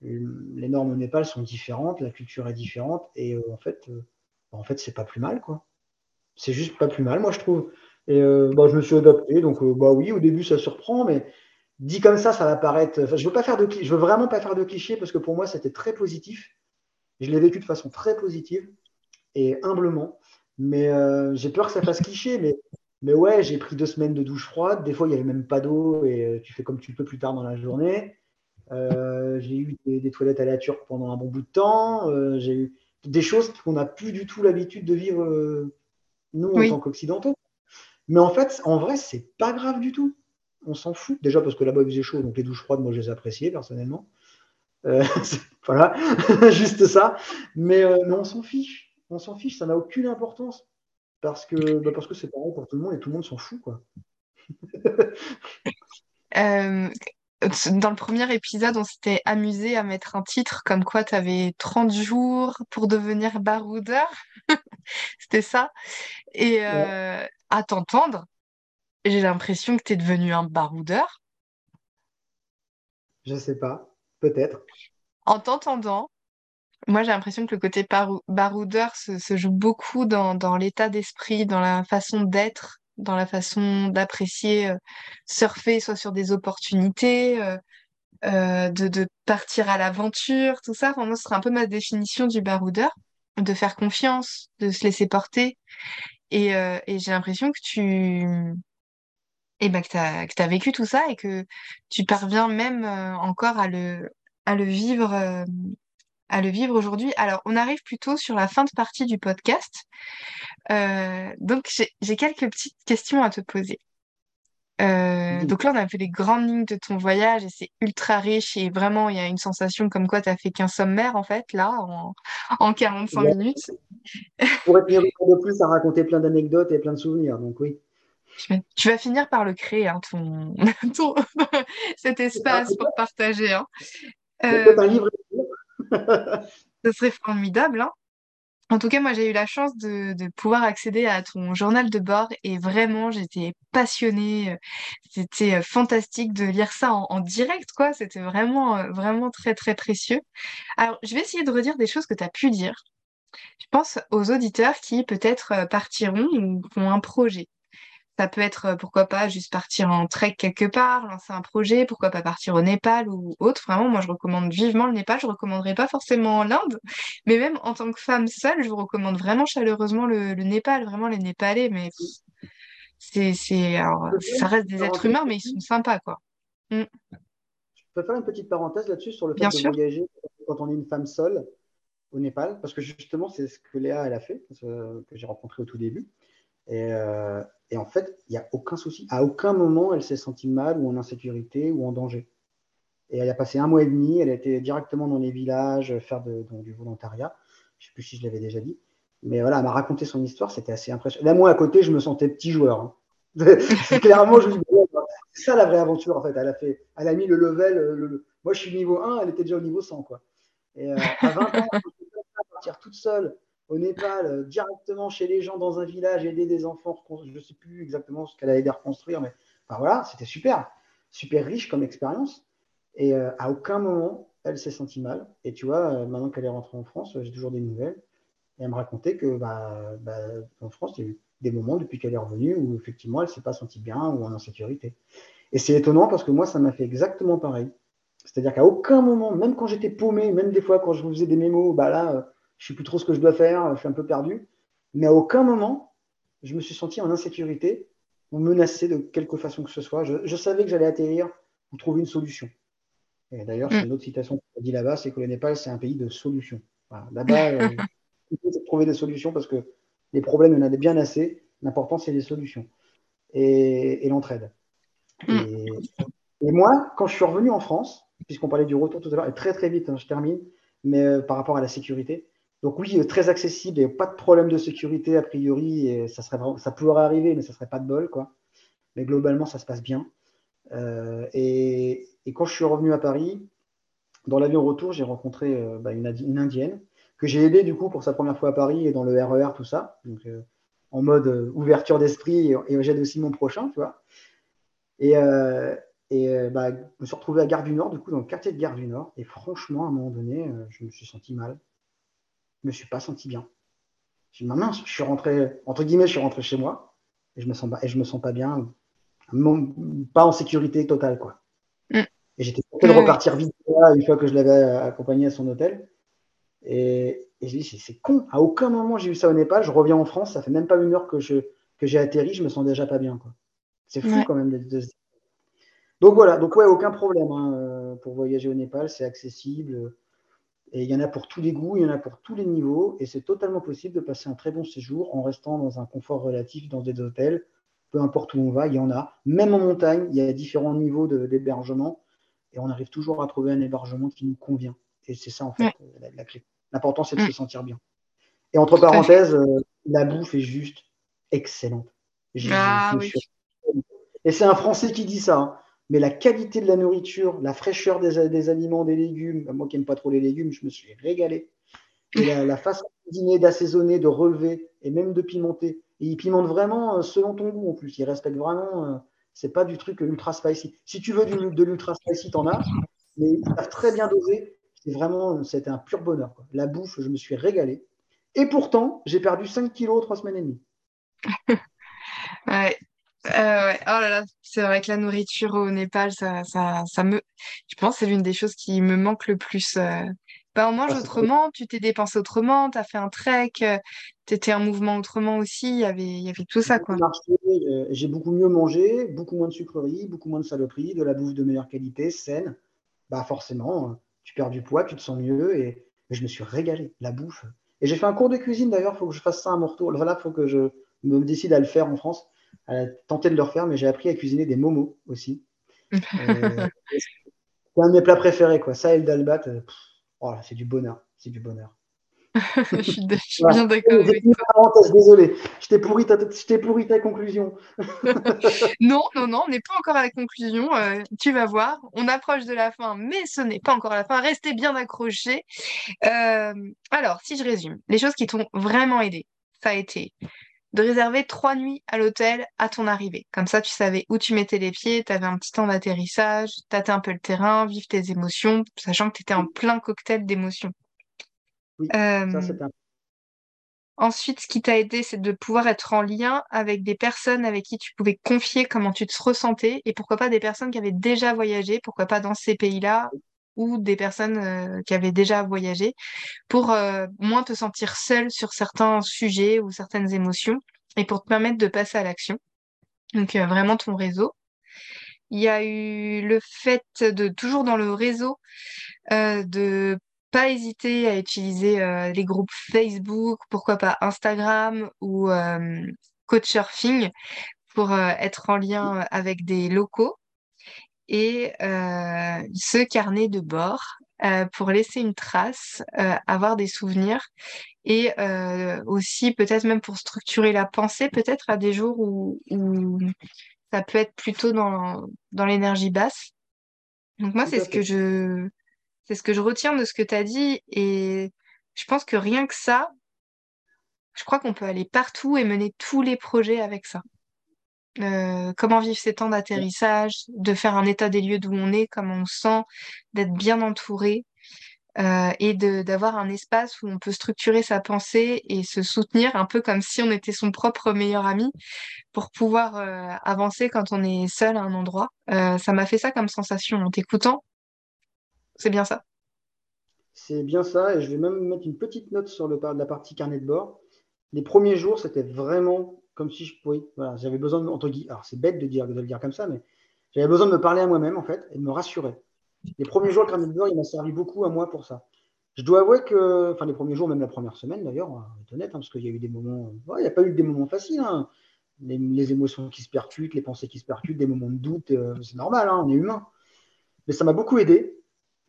Les normes au Népal sont différentes, la culture est différente, et en fait, en fait, c'est pas plus mal, quoi. C'est juste pas plus mal, moi, je trouve. Et euh, bah, je me suis adapté. Donc, euh, bah oui, au début, ça surprend, mais dit comme ça, ça va paraître. je veux pas faire de, je veux vraiment pas faire de clichés parce que pour moi, c'était très positif. Je l'ai vécu de façon très positive et humblement. Mais euh, j'ai peur que ça fasse cliché. Mais, mais ouais, j'ai pris deux semaines de douche froide. Des fois, il n'y avait même pas d'eau et tu fais comme tu peux plus tard dans la journée. j'ai eu des, toilettes à la turque pendant un bon bout de temps. j'ai eu des choses qu'on n'a plus du tout l'habitude de vivre, nous, en tant qu'Occidentaux. Mais en fait, en vrai, c'est pas grave du tout. On s'en fout. Déjà parce que là-bas, il faisait chaud, donc les douches froides, moi, je les appréciais personnellement. Euh, voilà, juste ça. Mais, euh, on s'en fiche. On s'en fiche, ça n'a aucune importance. Parce que bah, parce que c'est pareil pour tout le monde et tout le monde s'en fout. Quoi.
Euh, dans le premier épisode, on s'était amusé à mettre un titre comme quoi tu avais 30 jours pour devenir baroudeur. C'était ça. Et à t'entendre, j'ai l'impression que tu es devenu un baroudeur.
Je sais pas, peut-être.
En t'entendant, moi j'ai l'impression que le côté baroudeur se, joue beaucoup dans, l'état d'esprit, dans la façon d'être, dans la façon d'apprécier, surfer soit sur des opportunités, de, partir à l'aventure, tout ça. moi, ce serait un peu ma définition du baroudeur de faire confiance, de se laisser porter. Et, euh, j'ai l'impression que tu eh ben, que tu as, vécu tout ça et que tu parviens même euh, encore à le, à le vivre, euh, à le vivre aujourd'hui. Alors, on arrive plutôt sur la fin de partie du podcast. donc, j'ai quelques petites questions à te poser. Euh, donc là, on a fait les grandes lignes de ton voyage et c'est ultra riche et vraiment, il y a une sensation comme quoi tu as fait qu'un sommaire en fait, là, en, en 45 minutes.
Pour être de plus à raconter plein d'anecdotes et plein de souvenirs, donc oui.
Tu vas finir par le créer, hein, ton... cet espace pour partager. Hein.
Euh... un livre.
ce serait formidable. Hein. En tout cas, moi, j'ai eu la chance de, pouvoir accéder à ton journal de bord et vraiment, j'étais passionnée. C'était euh, fantastique de lire ça en, direct, quoi. C'était vraiment, euh, vraiment très, très précieux. Alors, je vais essayer de redire des choses que tu as pu dire. Je pense aux auditeurs qui peut-être euh, partiront ou ont un projet. Ça peut être, euh, pourquoi pas, juste partir en trek quelque part, lancer un projet, pourquoi pas partir au Népal ou autre. Vraiment, moi, je recommande vivement le Népal. Je ne recommanderais pas forcément l'Inde, mais même en tant que femme seule, je vous recommande vraiment chaleureusement le, Népal, vraiment les Népalais. Mais c'est, c'est, alors, ça reste des êtres humains, mais ils sont sympas, quoi.
Mm. Je peux faire une petite parenthèse là-dessus sur le fait de voyager quand on est une femme seule au Népal, parce que justement, c'est ce que Léa elle a fait, que j'ai rencontré au tout début. Euh, et, en fait, il n'y a aucun souci. À aucun moment, elle s'est sentie mal ou en insécurité ou en danger. Et elle a passé un mois et demi. Elle a été directement dans les villages faire du volontariat. Je ne sais plus si je l'avais déjà dit. Mais voilà, elle m'a raconté son histoire. C'était assez impressionnant. Là, moi, à côté, je me sentais petit joueur. Hein. Clairement, je c'est ça la vraie aventure, en fait. Elle a, fait, elle a mis le level. Moi, je suis niveau 1, elle était déjà au niveau 100. Quoi. Et euh, à 20 ans, partir toute seule au Népal, euh, directement chez les gens dans un village, aider des enfants, je ne sais plus exactement ce qu'elle a aidé à reconstruire, mais enfin, voilà, c'était super, super riche comme expérience. Et euh, à aucun moment, elle s'est sentie mal. Et tu vois, euh, maintenant qu'elle est rentrée en France, j'ai toujours des nouvelles. Et elle me racontait que bah, bah, en France, il y a eu des moments depuis qu'elle est revenue où effectivement, elle ne s'est pas sentie bien ou en insécurité. Et c'est étonnant parce que moi, ça m'a fait exactement pareil. C'est-à-dire qu'à aucun moment, même quand j'étais paumé, même des fois quand je vous faisais des mémos, bah là, je sais plus trop ce que je dois faire, je suis un peu perdu. Mais à aucun moment, je me suis senti en insécurité ou menacé de quelque façon que ce soit. Je, savais que j'allais atterrir ou trouver une solution. Et d'ailleurs, c'est mm. une autre citation qu'on dit là-bas, c'est que le Népal, c'est un pays de solutions. Là-bas, euh, il faut trouver des solutions parce que les problèmes, il y en a bien assez. L'important, c'est les solutions et, l'entraide. Mm. Et, moi, quand je suis revenu en France, puisqu'on parlait du retour tout à l'heure, et très très vite, hein, je termine, mais euh, par rapport à la sécurité, donc oui, euh, très accessible et pas de problème de sécurité a priori. Ça, pourrait arriver, mais ça serait pas de bol. Quoi. Mais globalement, ça se passe bien. Euh, et, quand je suis revenu à Paris, dans l'avion retour, j'ai rencontré euh, bah, une, Indienne que j'ai aidée du coup pour sa première fois à Paris et dans le RER, e tout ça. En mode ouverture d'esprit et, j'aide aussi mon prochain, tu vois. Et, et bah, je me suis retrouvé à Gare du Nord, du coup, dans le quartier de Gare du Nord. Et franchement, à un moment donné, je me suis senti mal je me suis pas senti bien. Je me mince, je suis rentré, entre guillemets, je suis rentré chez moi et je me sens pas, et je me sens pas bien, pas en sécurité totale, quoi. Mm. Et j'étais tenté de repartir vite une fois que je l'avais accompagné à son hôtel. Et, et je dis, c'est con. À aucun moment j'ai eu ça au Népal. Je reviens en France, ça fait même pas une heure que je que j'ai atterri, je me sens déjà pas bien, quoi. C'est fou quand même de, Donc voilà, donc ouais, aucun problème hein, pour voyager au Népal, c'est accessible. Et il y en a pour tous les goûts, il y en a pour tous les niveaux, et c'est totalement possible de passer un très bon séjour en restant dans un confort relatif dans des hôtels, peu importe où on va, il y en a. Même en montagne, il y a différents niveaux d'hébergement, et on arrive toujours à trouver un hébergement qui nous convient. Et c'est ça, en fait, la, clé. L'important, c'est de se mm. sentir bien. Et entre parenthèses, euh, la bouffe est juste excellente.
Ah,
et c'est un Français qui dit ça. Hein mais la qualité de la nourriture, la fraîcheur des, aliments, des légumes, moi qui n'aime pas trop les légumes, je me suis régalé. La, façon de cuisiner, d'assaisonner, de relever et même de pimenter. Et ils pimentent vraiment euh, selon ton goût en plus. Ils respectent vraiment. Euh, c'est pas du truc ultra spicy. Si tu veux du, de l'ultra spicy, t'en as, mais ils savent très bien doser. C'est vraiment, c'était un pur bonheur. La bouffe, je me suis régalé. Et pourtant, j'ai perdu 5 kilos trois semaines et demie.
ouais, euh, oh là là, c'est vrai que la nourriture au Népal, ça, ça, ça me, je pense, c'est l'une des choses qui me manque le plus. Euh. Bah, on mange autrement, tu t'es dépensé autrement, tu as fait un trek, euh, tu étais en mouvement autrement aussi, il y avait, il y avait tout ça, quoi.
J'ai beaucoup mieux mangé, beaucoup moins de sucreries, beaucoup moins de saloperies, de la bouffe de meilleure qualité, saine. Bah forcément, tu perds du poids, tu te sens mieux et, je me suis régalé, la bouffe. Et j'ai fait un cours de cuisine d'ailleurs, il faut que je fasse ça à mon retour. Voilà, il faut que je me décide à le faire en France à tenter de le refaire, mais j'ai appris à cuisiner des momos aussi. c'est un de mes plats préférés, quoi. Ça et le dalbat, oh c'est du bonheur. C'est du bonheur.
je suis, bien d'accord avec toi.
Désolé, je t'ai pourri, pourri, ta conclusion.
non, non, non, on n'est pas encore à la conclusion. Euh, tu vas voir, on approche de la fin, mais ce n'est pas encore la fin. Restez bien accrochés. Euh, alors, si je résume, les choses qui t'ont vraiment aidé, ça a été de réserver trois nuits à l'hôtel à ton arrivée. Comme ça, tu savais où tu mettais les pieds, tu avais un petit temps d'atterrissage, tâtais un peu le terrain, vivre tes émotions, sachant que tu étais en plein cocktail d'émotions.
Euh,
ensuite, ce qui t'a aidé, c'est de pouvoir être en lien avec des personnes avec qui tu pouvais confier comment tu te ressentais et pourquoi pas des personnes qui avaient déjà voyagé, pourquoi pas dans ces pays-là ou des personnes euh, qui avaient déjà voyagé pour euh, moins te sentir seule sur certains sujets ou certaines émotions et pour te permettre de passer à l'action. Donc vraiment ton réseau. Il y a eu le fait de toujours dans le réseau de pas hésiter à utiliser euh, les groupes Facebook, pourquoi pas Instagram ou euh, Couchsurfing pour euh, être en lien avec des locaux et ce carnet de bord pour laisser une trace, avoir des souvenirs et aussi peut-être même pour structurer la pensée, peut-être à des jours où, où, ça peut être plutôt dans, dans l'énergie basse. Donc moi, c'est ce que je c'est ce que je retiens de ce que tu as dit. Et je pense que rien que ça, je crois qu'on peut aller partout et mener tous les projets avec ça. Euh, comment vivre ces temps d'atterrissage, de faire un état des lieux d'où on est, comment on se sent, d'être bien entouré euh, et d'avoir un espace où on peut structurer sa pensée et se soutenir un peu comme si on était son propre meilleur ami pour pouvoir euh, avancer quand on est seul à un endroit. ça m'a fait ça comme sensation en t'écoutant. C'est bien ça?
C'est bien ça, et je vais même mettre une petite note sur le, la partie carnet de bord. Les premiers jours, c'était vraiment comme si je pouvais. J'avais besoin de. Entre guillemets, c'est bête de, dire, de le dire comme ça, mais j'avais besoin de me parler à moi-même, en fait, et de me rassurer. Les premiers jours, le bord, il m'a servi beaucoup à moi pour ça. Je dois avouer que, enfin, les premiers jours, même la première semaine d'ailleurs, on va être honnête, hein, parce qu'il y a eu des moments. il n'y a pas eu des moments faciles. Hein. Les, émotions qui se percutent, les pensées qui se percutent, des moments de doute, euh, c'est normal, hein, on est humain. Mais ça m'a beaucoup aidé.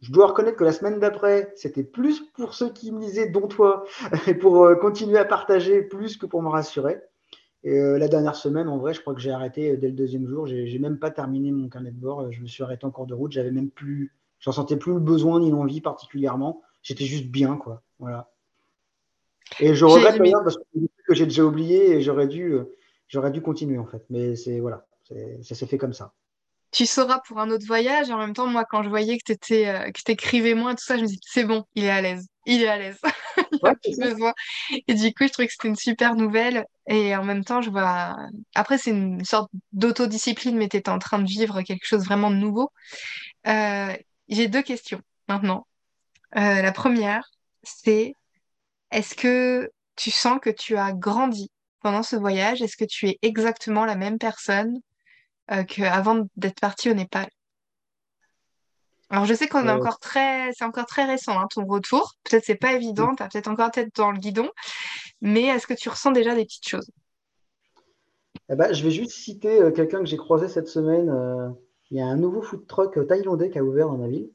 Je dois reconnaître que la semaine d'après, c'était plus pour ceux qui me lisaient, dont toi, et pour euh, continuer à partager plus que pour me rassurer. Et euh, la dernière semaine, en vrai, je crois que j'ai arrêté euh, dès le deuxième jour. J'ai même pas terminé mon carnet de bord. Je me suis arrêté en cours de route. J'avais même plus, j'en sentais plus le besoin ni l'envie particulièrement. J'étais juste bien, quoi. Voilà. Et je regrette d'ailleurs parce que j'ai déjà oublié et j'aurais dû, j'aurais dû continuer en fait. Mais c'est voilà, ça s'est fait comme ça
tu sauras pour un autre voyage. Et en même temps, moi, quand je voyais que tu euh, que écrivais moins, tout ça, je me dis, c'est bon, il est à l'aise. Il est à l'aise. Et du coup, je trouvais que c'était une super nouvelle. Et en même temps, je vois. Après, c'est une sorte d'autodiscipline, mais tu étais en train de vivre quelque chose vraiment de nouveau. Euh, j'ai deux questions maintenant. Euh, la première, c'est est-ce que tu sens que tu as grandi pendant ce voyage? Est-ce que tu es exactement la même personne? Euh, qu'avant d'être parti au Népal. Alors je sais qu'on est euh. encore très, c'est encore très récent hein, ton retour. Peut-être c'est pas évident, tu as peut-être encore tête dans le guidon, mais est-ce que tu ressens déjà des petites choses?
Eh ben, je vais juste citer euh, quelqu'un que j'ai croisé cette semaine. il y a un nouveau food truck thaïlandais qui a ouvert dans ma ville.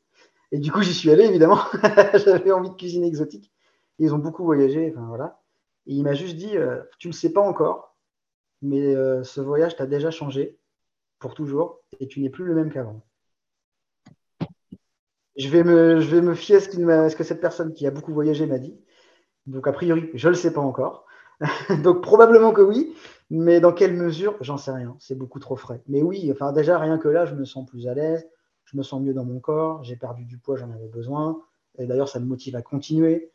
Et du coup, j'y suis allé, évidemment. J'avais envie de cuisiner exotique. Ils ont beaucoup voyagé. Enfin, voilà. Et il m'a juste dit Tu ne le sais pas encore, mais ce voyage t'a déjà changé pour toujours et tu n'es plus le même qu'avant. Je vais me, fier à ce, que cette personne qui a beaucoup voyagé m'a dit. Donc, a priori, je ne le sais pas encore. Donc, probablement que oui, mais dans quelle mesure, j'en sais rien. C'est beaucoup trop frais. Mais oui, enfin, déjà, rien que là, je me sens plus à l'aise, je me sens mieux dans mon corps, j'ai perdu du poids, j'en avais besoin. Et d'ailleurs, ça me motive à continuer.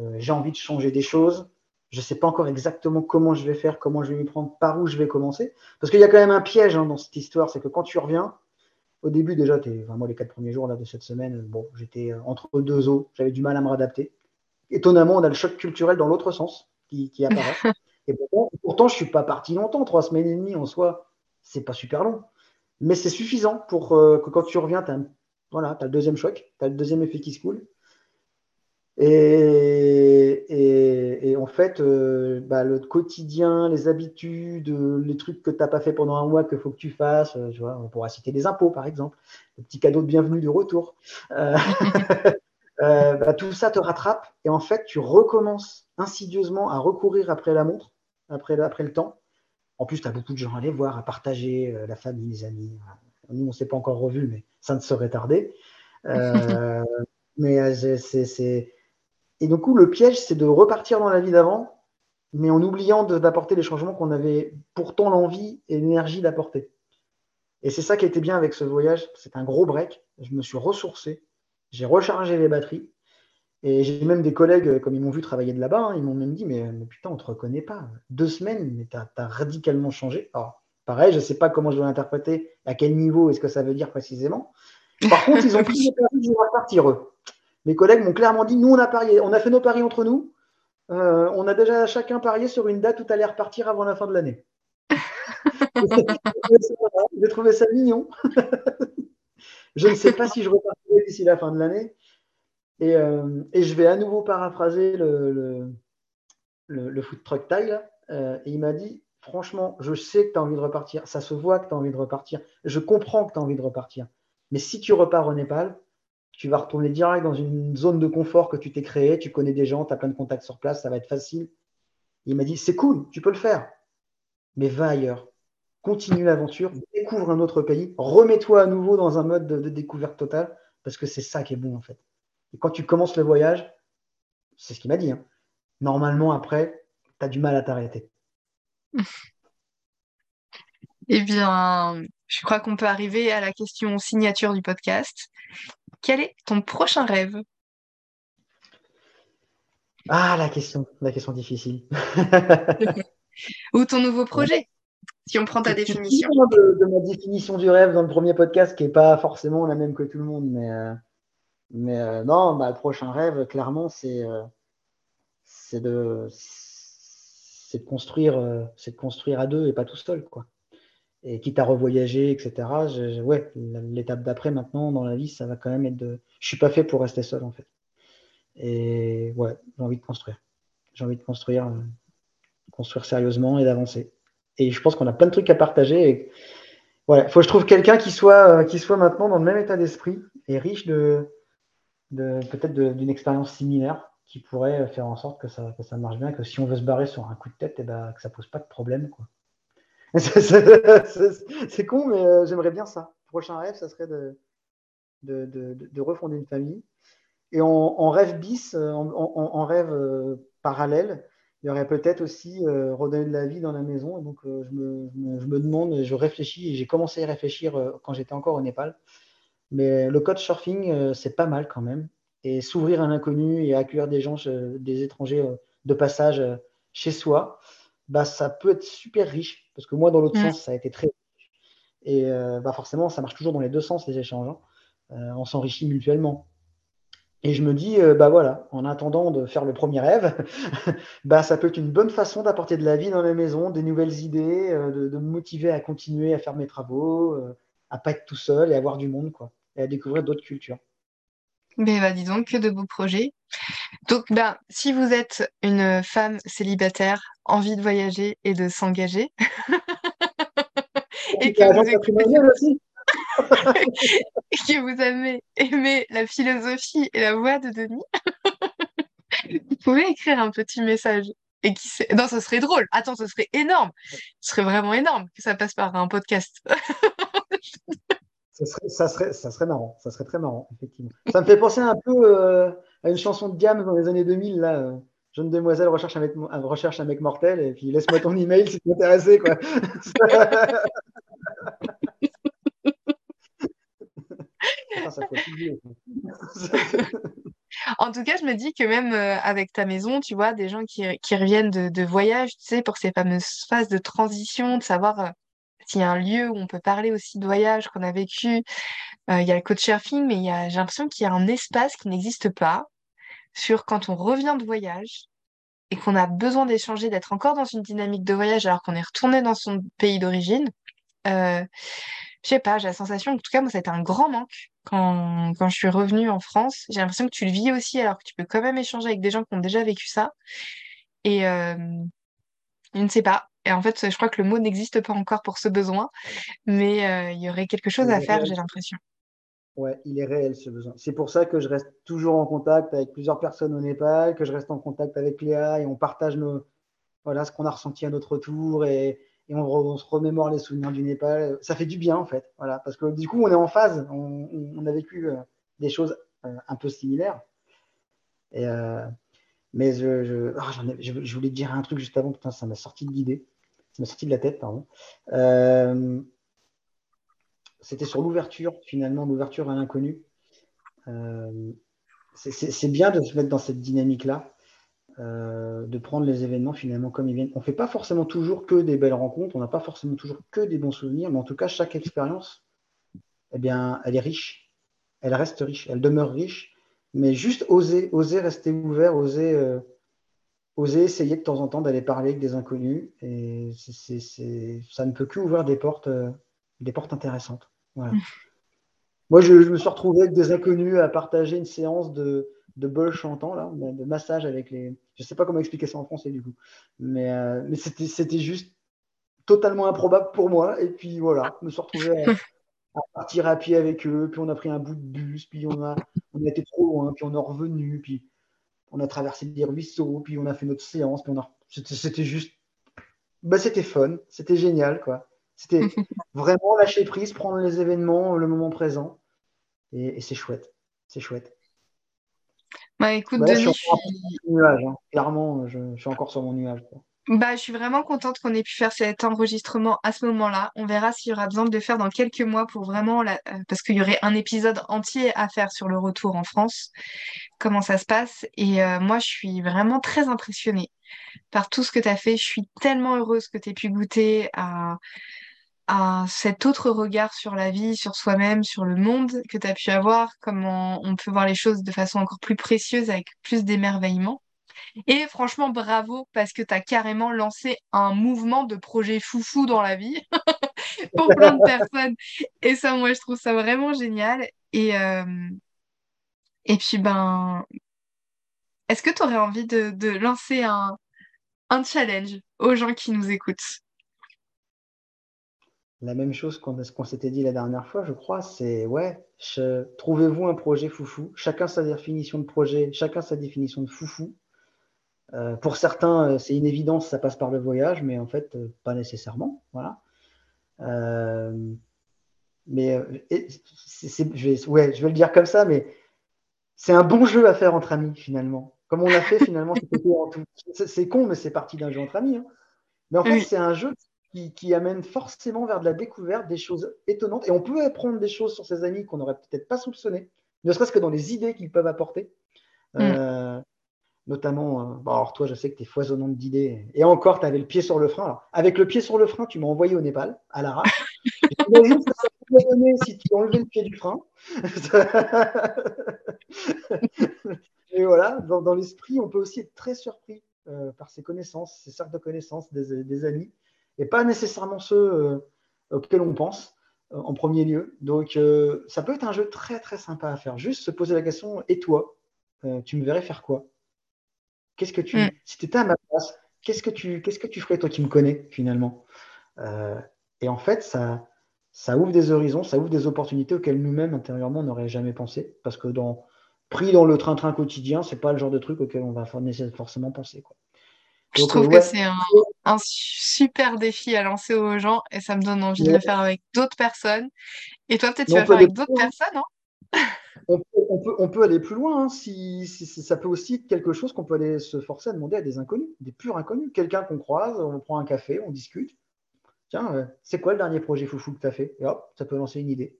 Euh, j'ai envie de changer des choses. Je ne sais pas encore exactement comment je vais faire, comment je vais m'y prendre, par où je vais commencer. Parce qu'il y a quand même un piège hein, dans cette histoire, c'est que quand tu reviens, au début déjà, enfin, moi les quatre premiers jours là, de cette semaine, bon, j'étais euh, entre deux eaux, j'avais du mal à me réadapter. Étonnamment, on a le choc culturel dans l'autre sens qui, apparaît. et pourtant, je ne suis pas parti longtemps, trois semaines et demie en soi, c'est pas super long. Mais c'est suffisant pour euh, que quand tu reviens, tu as, voilà, as le deuxième choc, tu as le deuxième effet qui se coule. Et, et, et, fait, euh, bah, le quotidien, les habitudes, euh, les trucs que tu n'as pas fait pendant un mois qu'il faut que tu fasses, tu vois, on pourra citer des impôts par exemple, le petit cadeau de bienvenue de retour. Bah, tout ça te rattrape et en fait, tu recommences insidieusement à recourir après la montre, après, après le temps. En plus, tu as beaucoup de gens à aller voir, à partager, la famille, les amis. Nous, on ne s'est pas encore revus, mais ça ne serait tardé. mais c'est et du coup, le piège, c'est de repartir dans la vie d'avant, mais en oubliant d'apporter les changements qu'on avait pourtant l'envie et l'énergie d'apporter. Et c'est ça qui été bien avec ce voyage. C'est un gros break. Je me suis ressourcé, j'ai rechargé les batteries. Et j'ai même des collègues, comme ils m'ont vu travailler de là-bas, hein, ils m'ont même dit mais, putain, on ne te reconnaît pas. Deux semaines, mais tu as, radicalement changé. Alors, pareil, je ne sais pas comment je dois l'interpréter, à quel niveau est-ce que ça veut dire précisément. Par contre, ils ont pris les paris, de repartir eux mes collègues m'ont clairement dit, nous, on a parié, on a fait nos paris entre nous. Euh, on a déjà chacun parié sur une date où tu allais repartir avant la fin de l'année. J'ai trouvé ça mignon. je ne sais pas si je repartirai d'ici la fin de l'année. Et, euh, je vais à nouveau paraphraser le, le, food truck tile. Euh, et il m'a dit, franchement, je sais que tu as envie de repartir. Ça se voit que tu as envie de repartir. Je comprends que tu as envie de repartir. Mais si tu repars au Népal, tu vas retourner direct dans une zone de confort que tu t'es créée, tu connais des gens, tu as plein de contacts sur place, ça va être facile. Il m'a dit, c'est cool, tu peux le faire, mais va ailleurs. Continue l'aventure, découvre un autre pays, remets-toi à nouveau dans un mode de, découverte totale, parce que c'est ça qui est bon en fait. Et quand tu commences le voyage, c'est ce qu'il m'a dit, hein, normalement après, tu as du mal à t'arrêter.
Eh bien, je crois qu'on peut arriver à la question signature du podcast. Quel est ton prochain rêve?
Ah, la question, la question difficile.
Ou ton nouveau projet, si on prend ta définition.
De, ma définition du rêve dans le premier podcast, qui n'est pas forcément la même que tout le monde, mais, euh, mais euh, non, bah, le prochain rêve, clairement, c'est euh, de, de, construire, c'est de construire à deux et pas tout seul, quoi et quitte à revoyager, etc. ouais, l'étape d'après maintenant dans la vie, ça va quand même être de. Je suis pas fait pour rester seul en fait. Et ouais, j'ai envie de construire. J'ai envie de construire, euh, construire sérieusement et d'avancer. Et je pense qu'on a plein de trucs à partager. Et, il faut que je trouve quelqu'un qui soit, euh, qui soit maintenant dans le même état d'esprit et riche de, de peut-être d'une expérience similaire qui pourrait faire en sorte que ça, que ça marche bien, que si on veut se barrer sur un coup de tête, et eh ben, que ça pose pas de problème. Quoi. c'est con, mais euh, j'aimerais bien ça. Prochain rêve, ça serait de, de, refonder une famille. Et en, rêve bis, euh, en, rêve euh, parallèle, il y aurait peut-être aussi redonner de la vie dans la maison. Et donc, je me, je, me, demande, je réfléchis, et j'ai commencé à y réfléchir quand j'étais encore au Népal. Mais le code surfing, c'est pas mal quand même. Et s'ouvrir à l'inconnu et accueillir des gens, des étrangers de passage chez soi, bah, ça peut être super riche. Parce que moi, dans l'autre sens, ça a été très riche. Et euh, bah, forcément, ça marche toujours dans les deux sens, les échanges. Hein. Euh, on s'enrichit mutuellement. Et je me dis, euh, bah voilà, en attendant de faire le premier rêve, bah ça peut être une bonne façon d'apporter de la vie dans la maison, des nouvelles idées, de, me motiver à continuer à faire mes travaux, à pas être tout seul et à voir du monde, quoi, et à découvrir d'autres cultures.
Mais bah, dis donc, que de beaux projets. Donc, ben, si vous êtes une femme célibataire, envie de voyager et de s'engager, et que vous, et que vous avez aimé la philosophie et la voix de Denis, vous pouvez écrire un petit message. Et qui Non, ce serait drôle. Attends, ce serait énorme. Ce serait vraiment énorme que ça passe par un podcast.
Ça serait, ça, serait, marrant, ça serait très marrant, effectivement. Ça me fait penser un peu euh, à une chanson de Diams dans les années 2000, là. Euh, Jeune demoiselle recherche un, mec, recherche un mec mortel, et puis laisse-moi ton email si tu es intéressé, quoi.
en tout cas, je me dis que même euh, avec ta maison, tu vois, des gens qui, qui reviennent de, de, voyage, tu sais, pour ces fameuses phases de transition, de savoir s'il y a un lieu où on peut parler aussi de voyage qu'on a vécu. Euh, il y a le coach surfing, mais j'ai l'impression qu'il y a un espace qui n'existe pas sur quand on revient de voyage et qu'on a besoin d'échanger, d'être encore dans une dynamique de voyage alors qu'on est retourné dans son pays d'origine. Euh, je sais pas, j'ai la sensation, en tout cas, moi, ça a été un grand manque quand, quand je suis revenue en France. J'ai l'impression que tu le vis aussi, alors que tu peux quand même échanger avec des gens qui ont déjà vécu ça. Et euh, je ne sais pas. Et en fait, je crois que le mot n'existe pas encore pour ce besoin, mais euh, il y aurait quelque chose à faire, j'ai l'impression.
Ouais, il est réel ce besoin. C'est pour ça que je reste toujours en contact avec plusieurs personnes au Népal, que je reste en contact avec Léa et on partage nos, voilà, ce qu'on a ressenti à notre tour et, on, se remémore les souvenirs du Népal. Ça fait du bien en fait, voilà, parce que du coup on est en phase, on, a vécu euh, des choses euh, un peu similaires. Et, euh, mais je, ah, je, je, voulais dire un truc juste avant, putain, ça m'a sorti de l'idée, ça m'a sorti de la tête, pardon. C'était sur l'ouverture, finalement, l'ouverture à l'inconnu. c'est bien de se mettre dans cette dynamique-là. Euh, de prendre les événements finalement comme ils viennent. On ne fait pas forcément toujours que des belles rencontres, on n'a pas forcément toujours que des bons souvenirs, mais en tout cas, chaque expérience, eh bien, elle est riche, elle reste riche, elle demeure riche, mais juste oser, oser rester ouvert, oser, euh, oser essayer de temps en temps d'aller parler avec des inconnus, et ça ne peut que ouvrir des portes, euh, des portes intéressantes. Moi, je, me suis retrouvé avec des inconnus à partager une séance de, de bol chantant, là, de massage avec les. Je sais pas comment expliquer ça en français du coup. Mais, euh, mais c'était juste totalement improbable pour moi. Et puis voilà, je me suis retrouvé à, partir à pied avec eux. Puis on a pris un bout de bus. Puis on a, on a été trop loin. Puis on est revenu. Puis on a traversé des ruisseaux. Puis on a fait notre séance. Puis on a... C'était juste. Bah, c'était fun. C'était génial, quoi. C'était vraiment lâcher prise, prendre les événements, le moment présent. Et, et c'est chouette. C'est chouette.
Bah écoute, Denis,
je suis, nuage, hein. clairement, je, suis encore sur mon nuage.
Bah, je suis vraiment contente qu'on ait pu faire cet enregistrement à ce moment-là. On verra s'il y aura besoin de le faire dans quelques mois pour vraiment, la... Euh, parce qu'il y aurait un épisode entier à faire sur le retour en France, comment ça se passe. Et euh, moi, je suis vraiment très impressionnée par tout ce que tu as fait. Je suis tellement heureuse que tu aies pu goûter à à cet autre regard sur la vie, sur soi-même, sur le monde que tu as pu avoir, comment on peut voir les choses de façon encore plus précieuse, avec plus d'émerveillement. Et franchement, bravo, parce que tu as carrément lancé un mouvement de projet foufou dans la vie pour plein de personnes. Et ça, moi, je trouve ça vraiment génial. Et, euh, puis, ben, est-ce que tu aurais envie de, lancer un challenge aux gens qui nous écoutent?
La même chose qu'on s'était dit la dernière fois, je crois, c'est ouais, trouvez-vous un projet foufou? Chacun sa définition de projet, chacun sa définition de foufou. Euh, pour certains, euh, c'est une évidence, ça passe par le voyage, mais en fait, euh, pas nécessairement. Voilà. mais je, vais, ouais, je vais le dire comme ça, mais c'est un bon jeu à faire entre amis, finalement. Comme on l'a fait, finalement, c'est con, mais c'est parti d'un jeu entre amis. Hein. Mais en fait, c'est un jeu qui, amène forcément vers de la découverte, des choses étonnantes. Et on peut apprendre des choses sur ses amis qu'on n'aurait peut-être pas soupçonné, ne serait-ce que dans les idées qu'ils peuvent apporter. Mm. Euh, notamment, euh, alors toi, je sais que tu es foisonnante d'idées. Et encore, tu avais le pied sur le frein. avec le pied sur le frein, tu m'as envoyé au Népal, à l'arrache. J'imagine que ça donner si tu enlevais le pied du frein. Et voilà, dans, l'esprit, on peut aussi être très surpris euh, par ses connaissances, ses cercles de connaissances, des amis et pas nécessairement ceux euh, auxquels on pense euh, en premier lieu. Donc, euh, ça peut être un jeu très très sympa à faire. Juste se poser la question et toi, tu me verrais faire quoi? Qu'est-ce que tu, mm. si tu étais à ma place, qu'est-ce que tu, qu'est-ce que tu ferais toi qui me connais finalement? Et en fait, ça, ça ouvre des horizons, ça ouvre des opportunités auxquelles nous-mêmes intérieurement on n'aurait jamais pensé, parce que dans pris dans le train-train quotidien, c'est pas le genre de truc auquel on va forcément penser. Quoi.
Je trouve que c'est un, super défi à lancer aux gens et ça me donne envie de le faire avec d'autres personnes. Et toi, peut-être tu vas le faire avec d'autres personnes, hein?
On, peut, aller plus loin. Hein, si, ça peut aussi être quelque chose qu'on peut aller se forcer à demander à des inconnus, des purs inconnus. Quelqu'un qu'on croise, on prend un café, on discute. Tiens, euh, c'est quoi le dernier projet foufou que tu as fait? Et hop, ça peut lancer une idée.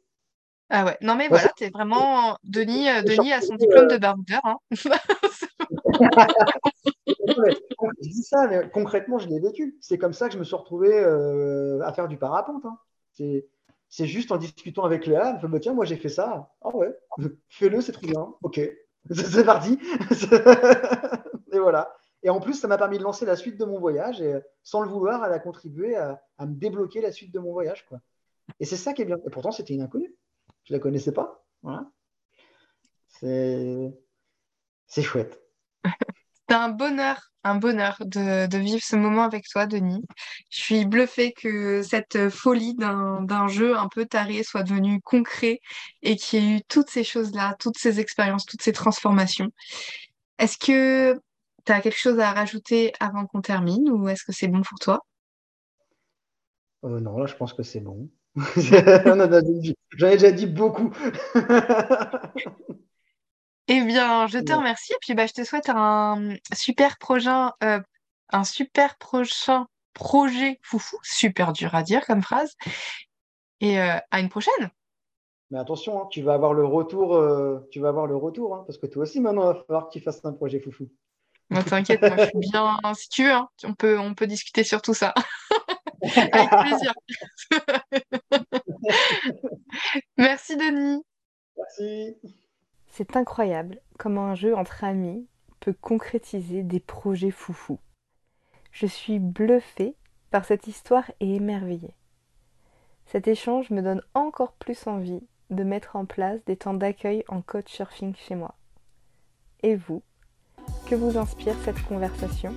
Ah ouais, non mais voilà, tu es vraiment. Denis, euh, Denis a son diplôme de baroudeur. Hein.
je dis ça, mais concrètement, je l'ai vécu. C'est comme ça que je me suis retrouvé euh, à faire du parapente. Hein. C'est juste en discutant avec Léa, elle me bah, tiens, moi j'ai fait ça. Ah ouais, fais-le, c'est trop bien. Ok, c'est parti. et voilà. Et en plus, ça m'a permis de lancer la suite de mon voyage et sans le vouloir, elle a contribué à, me débloquer la suite de mon voyage. Et c'est ça qui est bien. Et pourtant, c'était une inconnue. Je la connaissais pas. C'est chouette.
Un bonheur, un bonheur de, vivre ce moment avec toi, Denis. Je suis bluffée que cette folie d'un jeu un peu taré soit devenue concret et qu'il y ait eu toutes ces choses-là, toutes ces expériences, toutes ces transformations. Est-ce que tu as quelque chose à rajouter avant qu'on termine ou est-ce que c'est bon pour toi?
Euh, Non, là, je pense que c'est bon. J'en ai déjà dit beaucoup.
Eh bien, je te remercie et puis bah, je te souhaite un super prochain, euh, un super prochain projet foufou, super dur à dire comme phrase. Et euh, à une prochaine.
Mais attention, hein, tu vas avoir le retour, euh, tu vas avoir le retour, hein, parce que toi aussi maintenant, il va falloir que tu fasses un projet foufou.
Moi, t'inquiète, moi, je suis bien. Si tu veux, hein, on, peut, on peut discuter sur tout ça. Avec plaisir. Merci, Denis.
Merci.
C'est incroyable comment un jeu entre amis peut concrétiser des projets foufous. Je suis bluffée par cette histoire et émerveillée. Cet échange me donne encore plus envie de mettre en place des temps d'accueil en coach surfing chez moi. Et vous, que vous inspire cette conversation?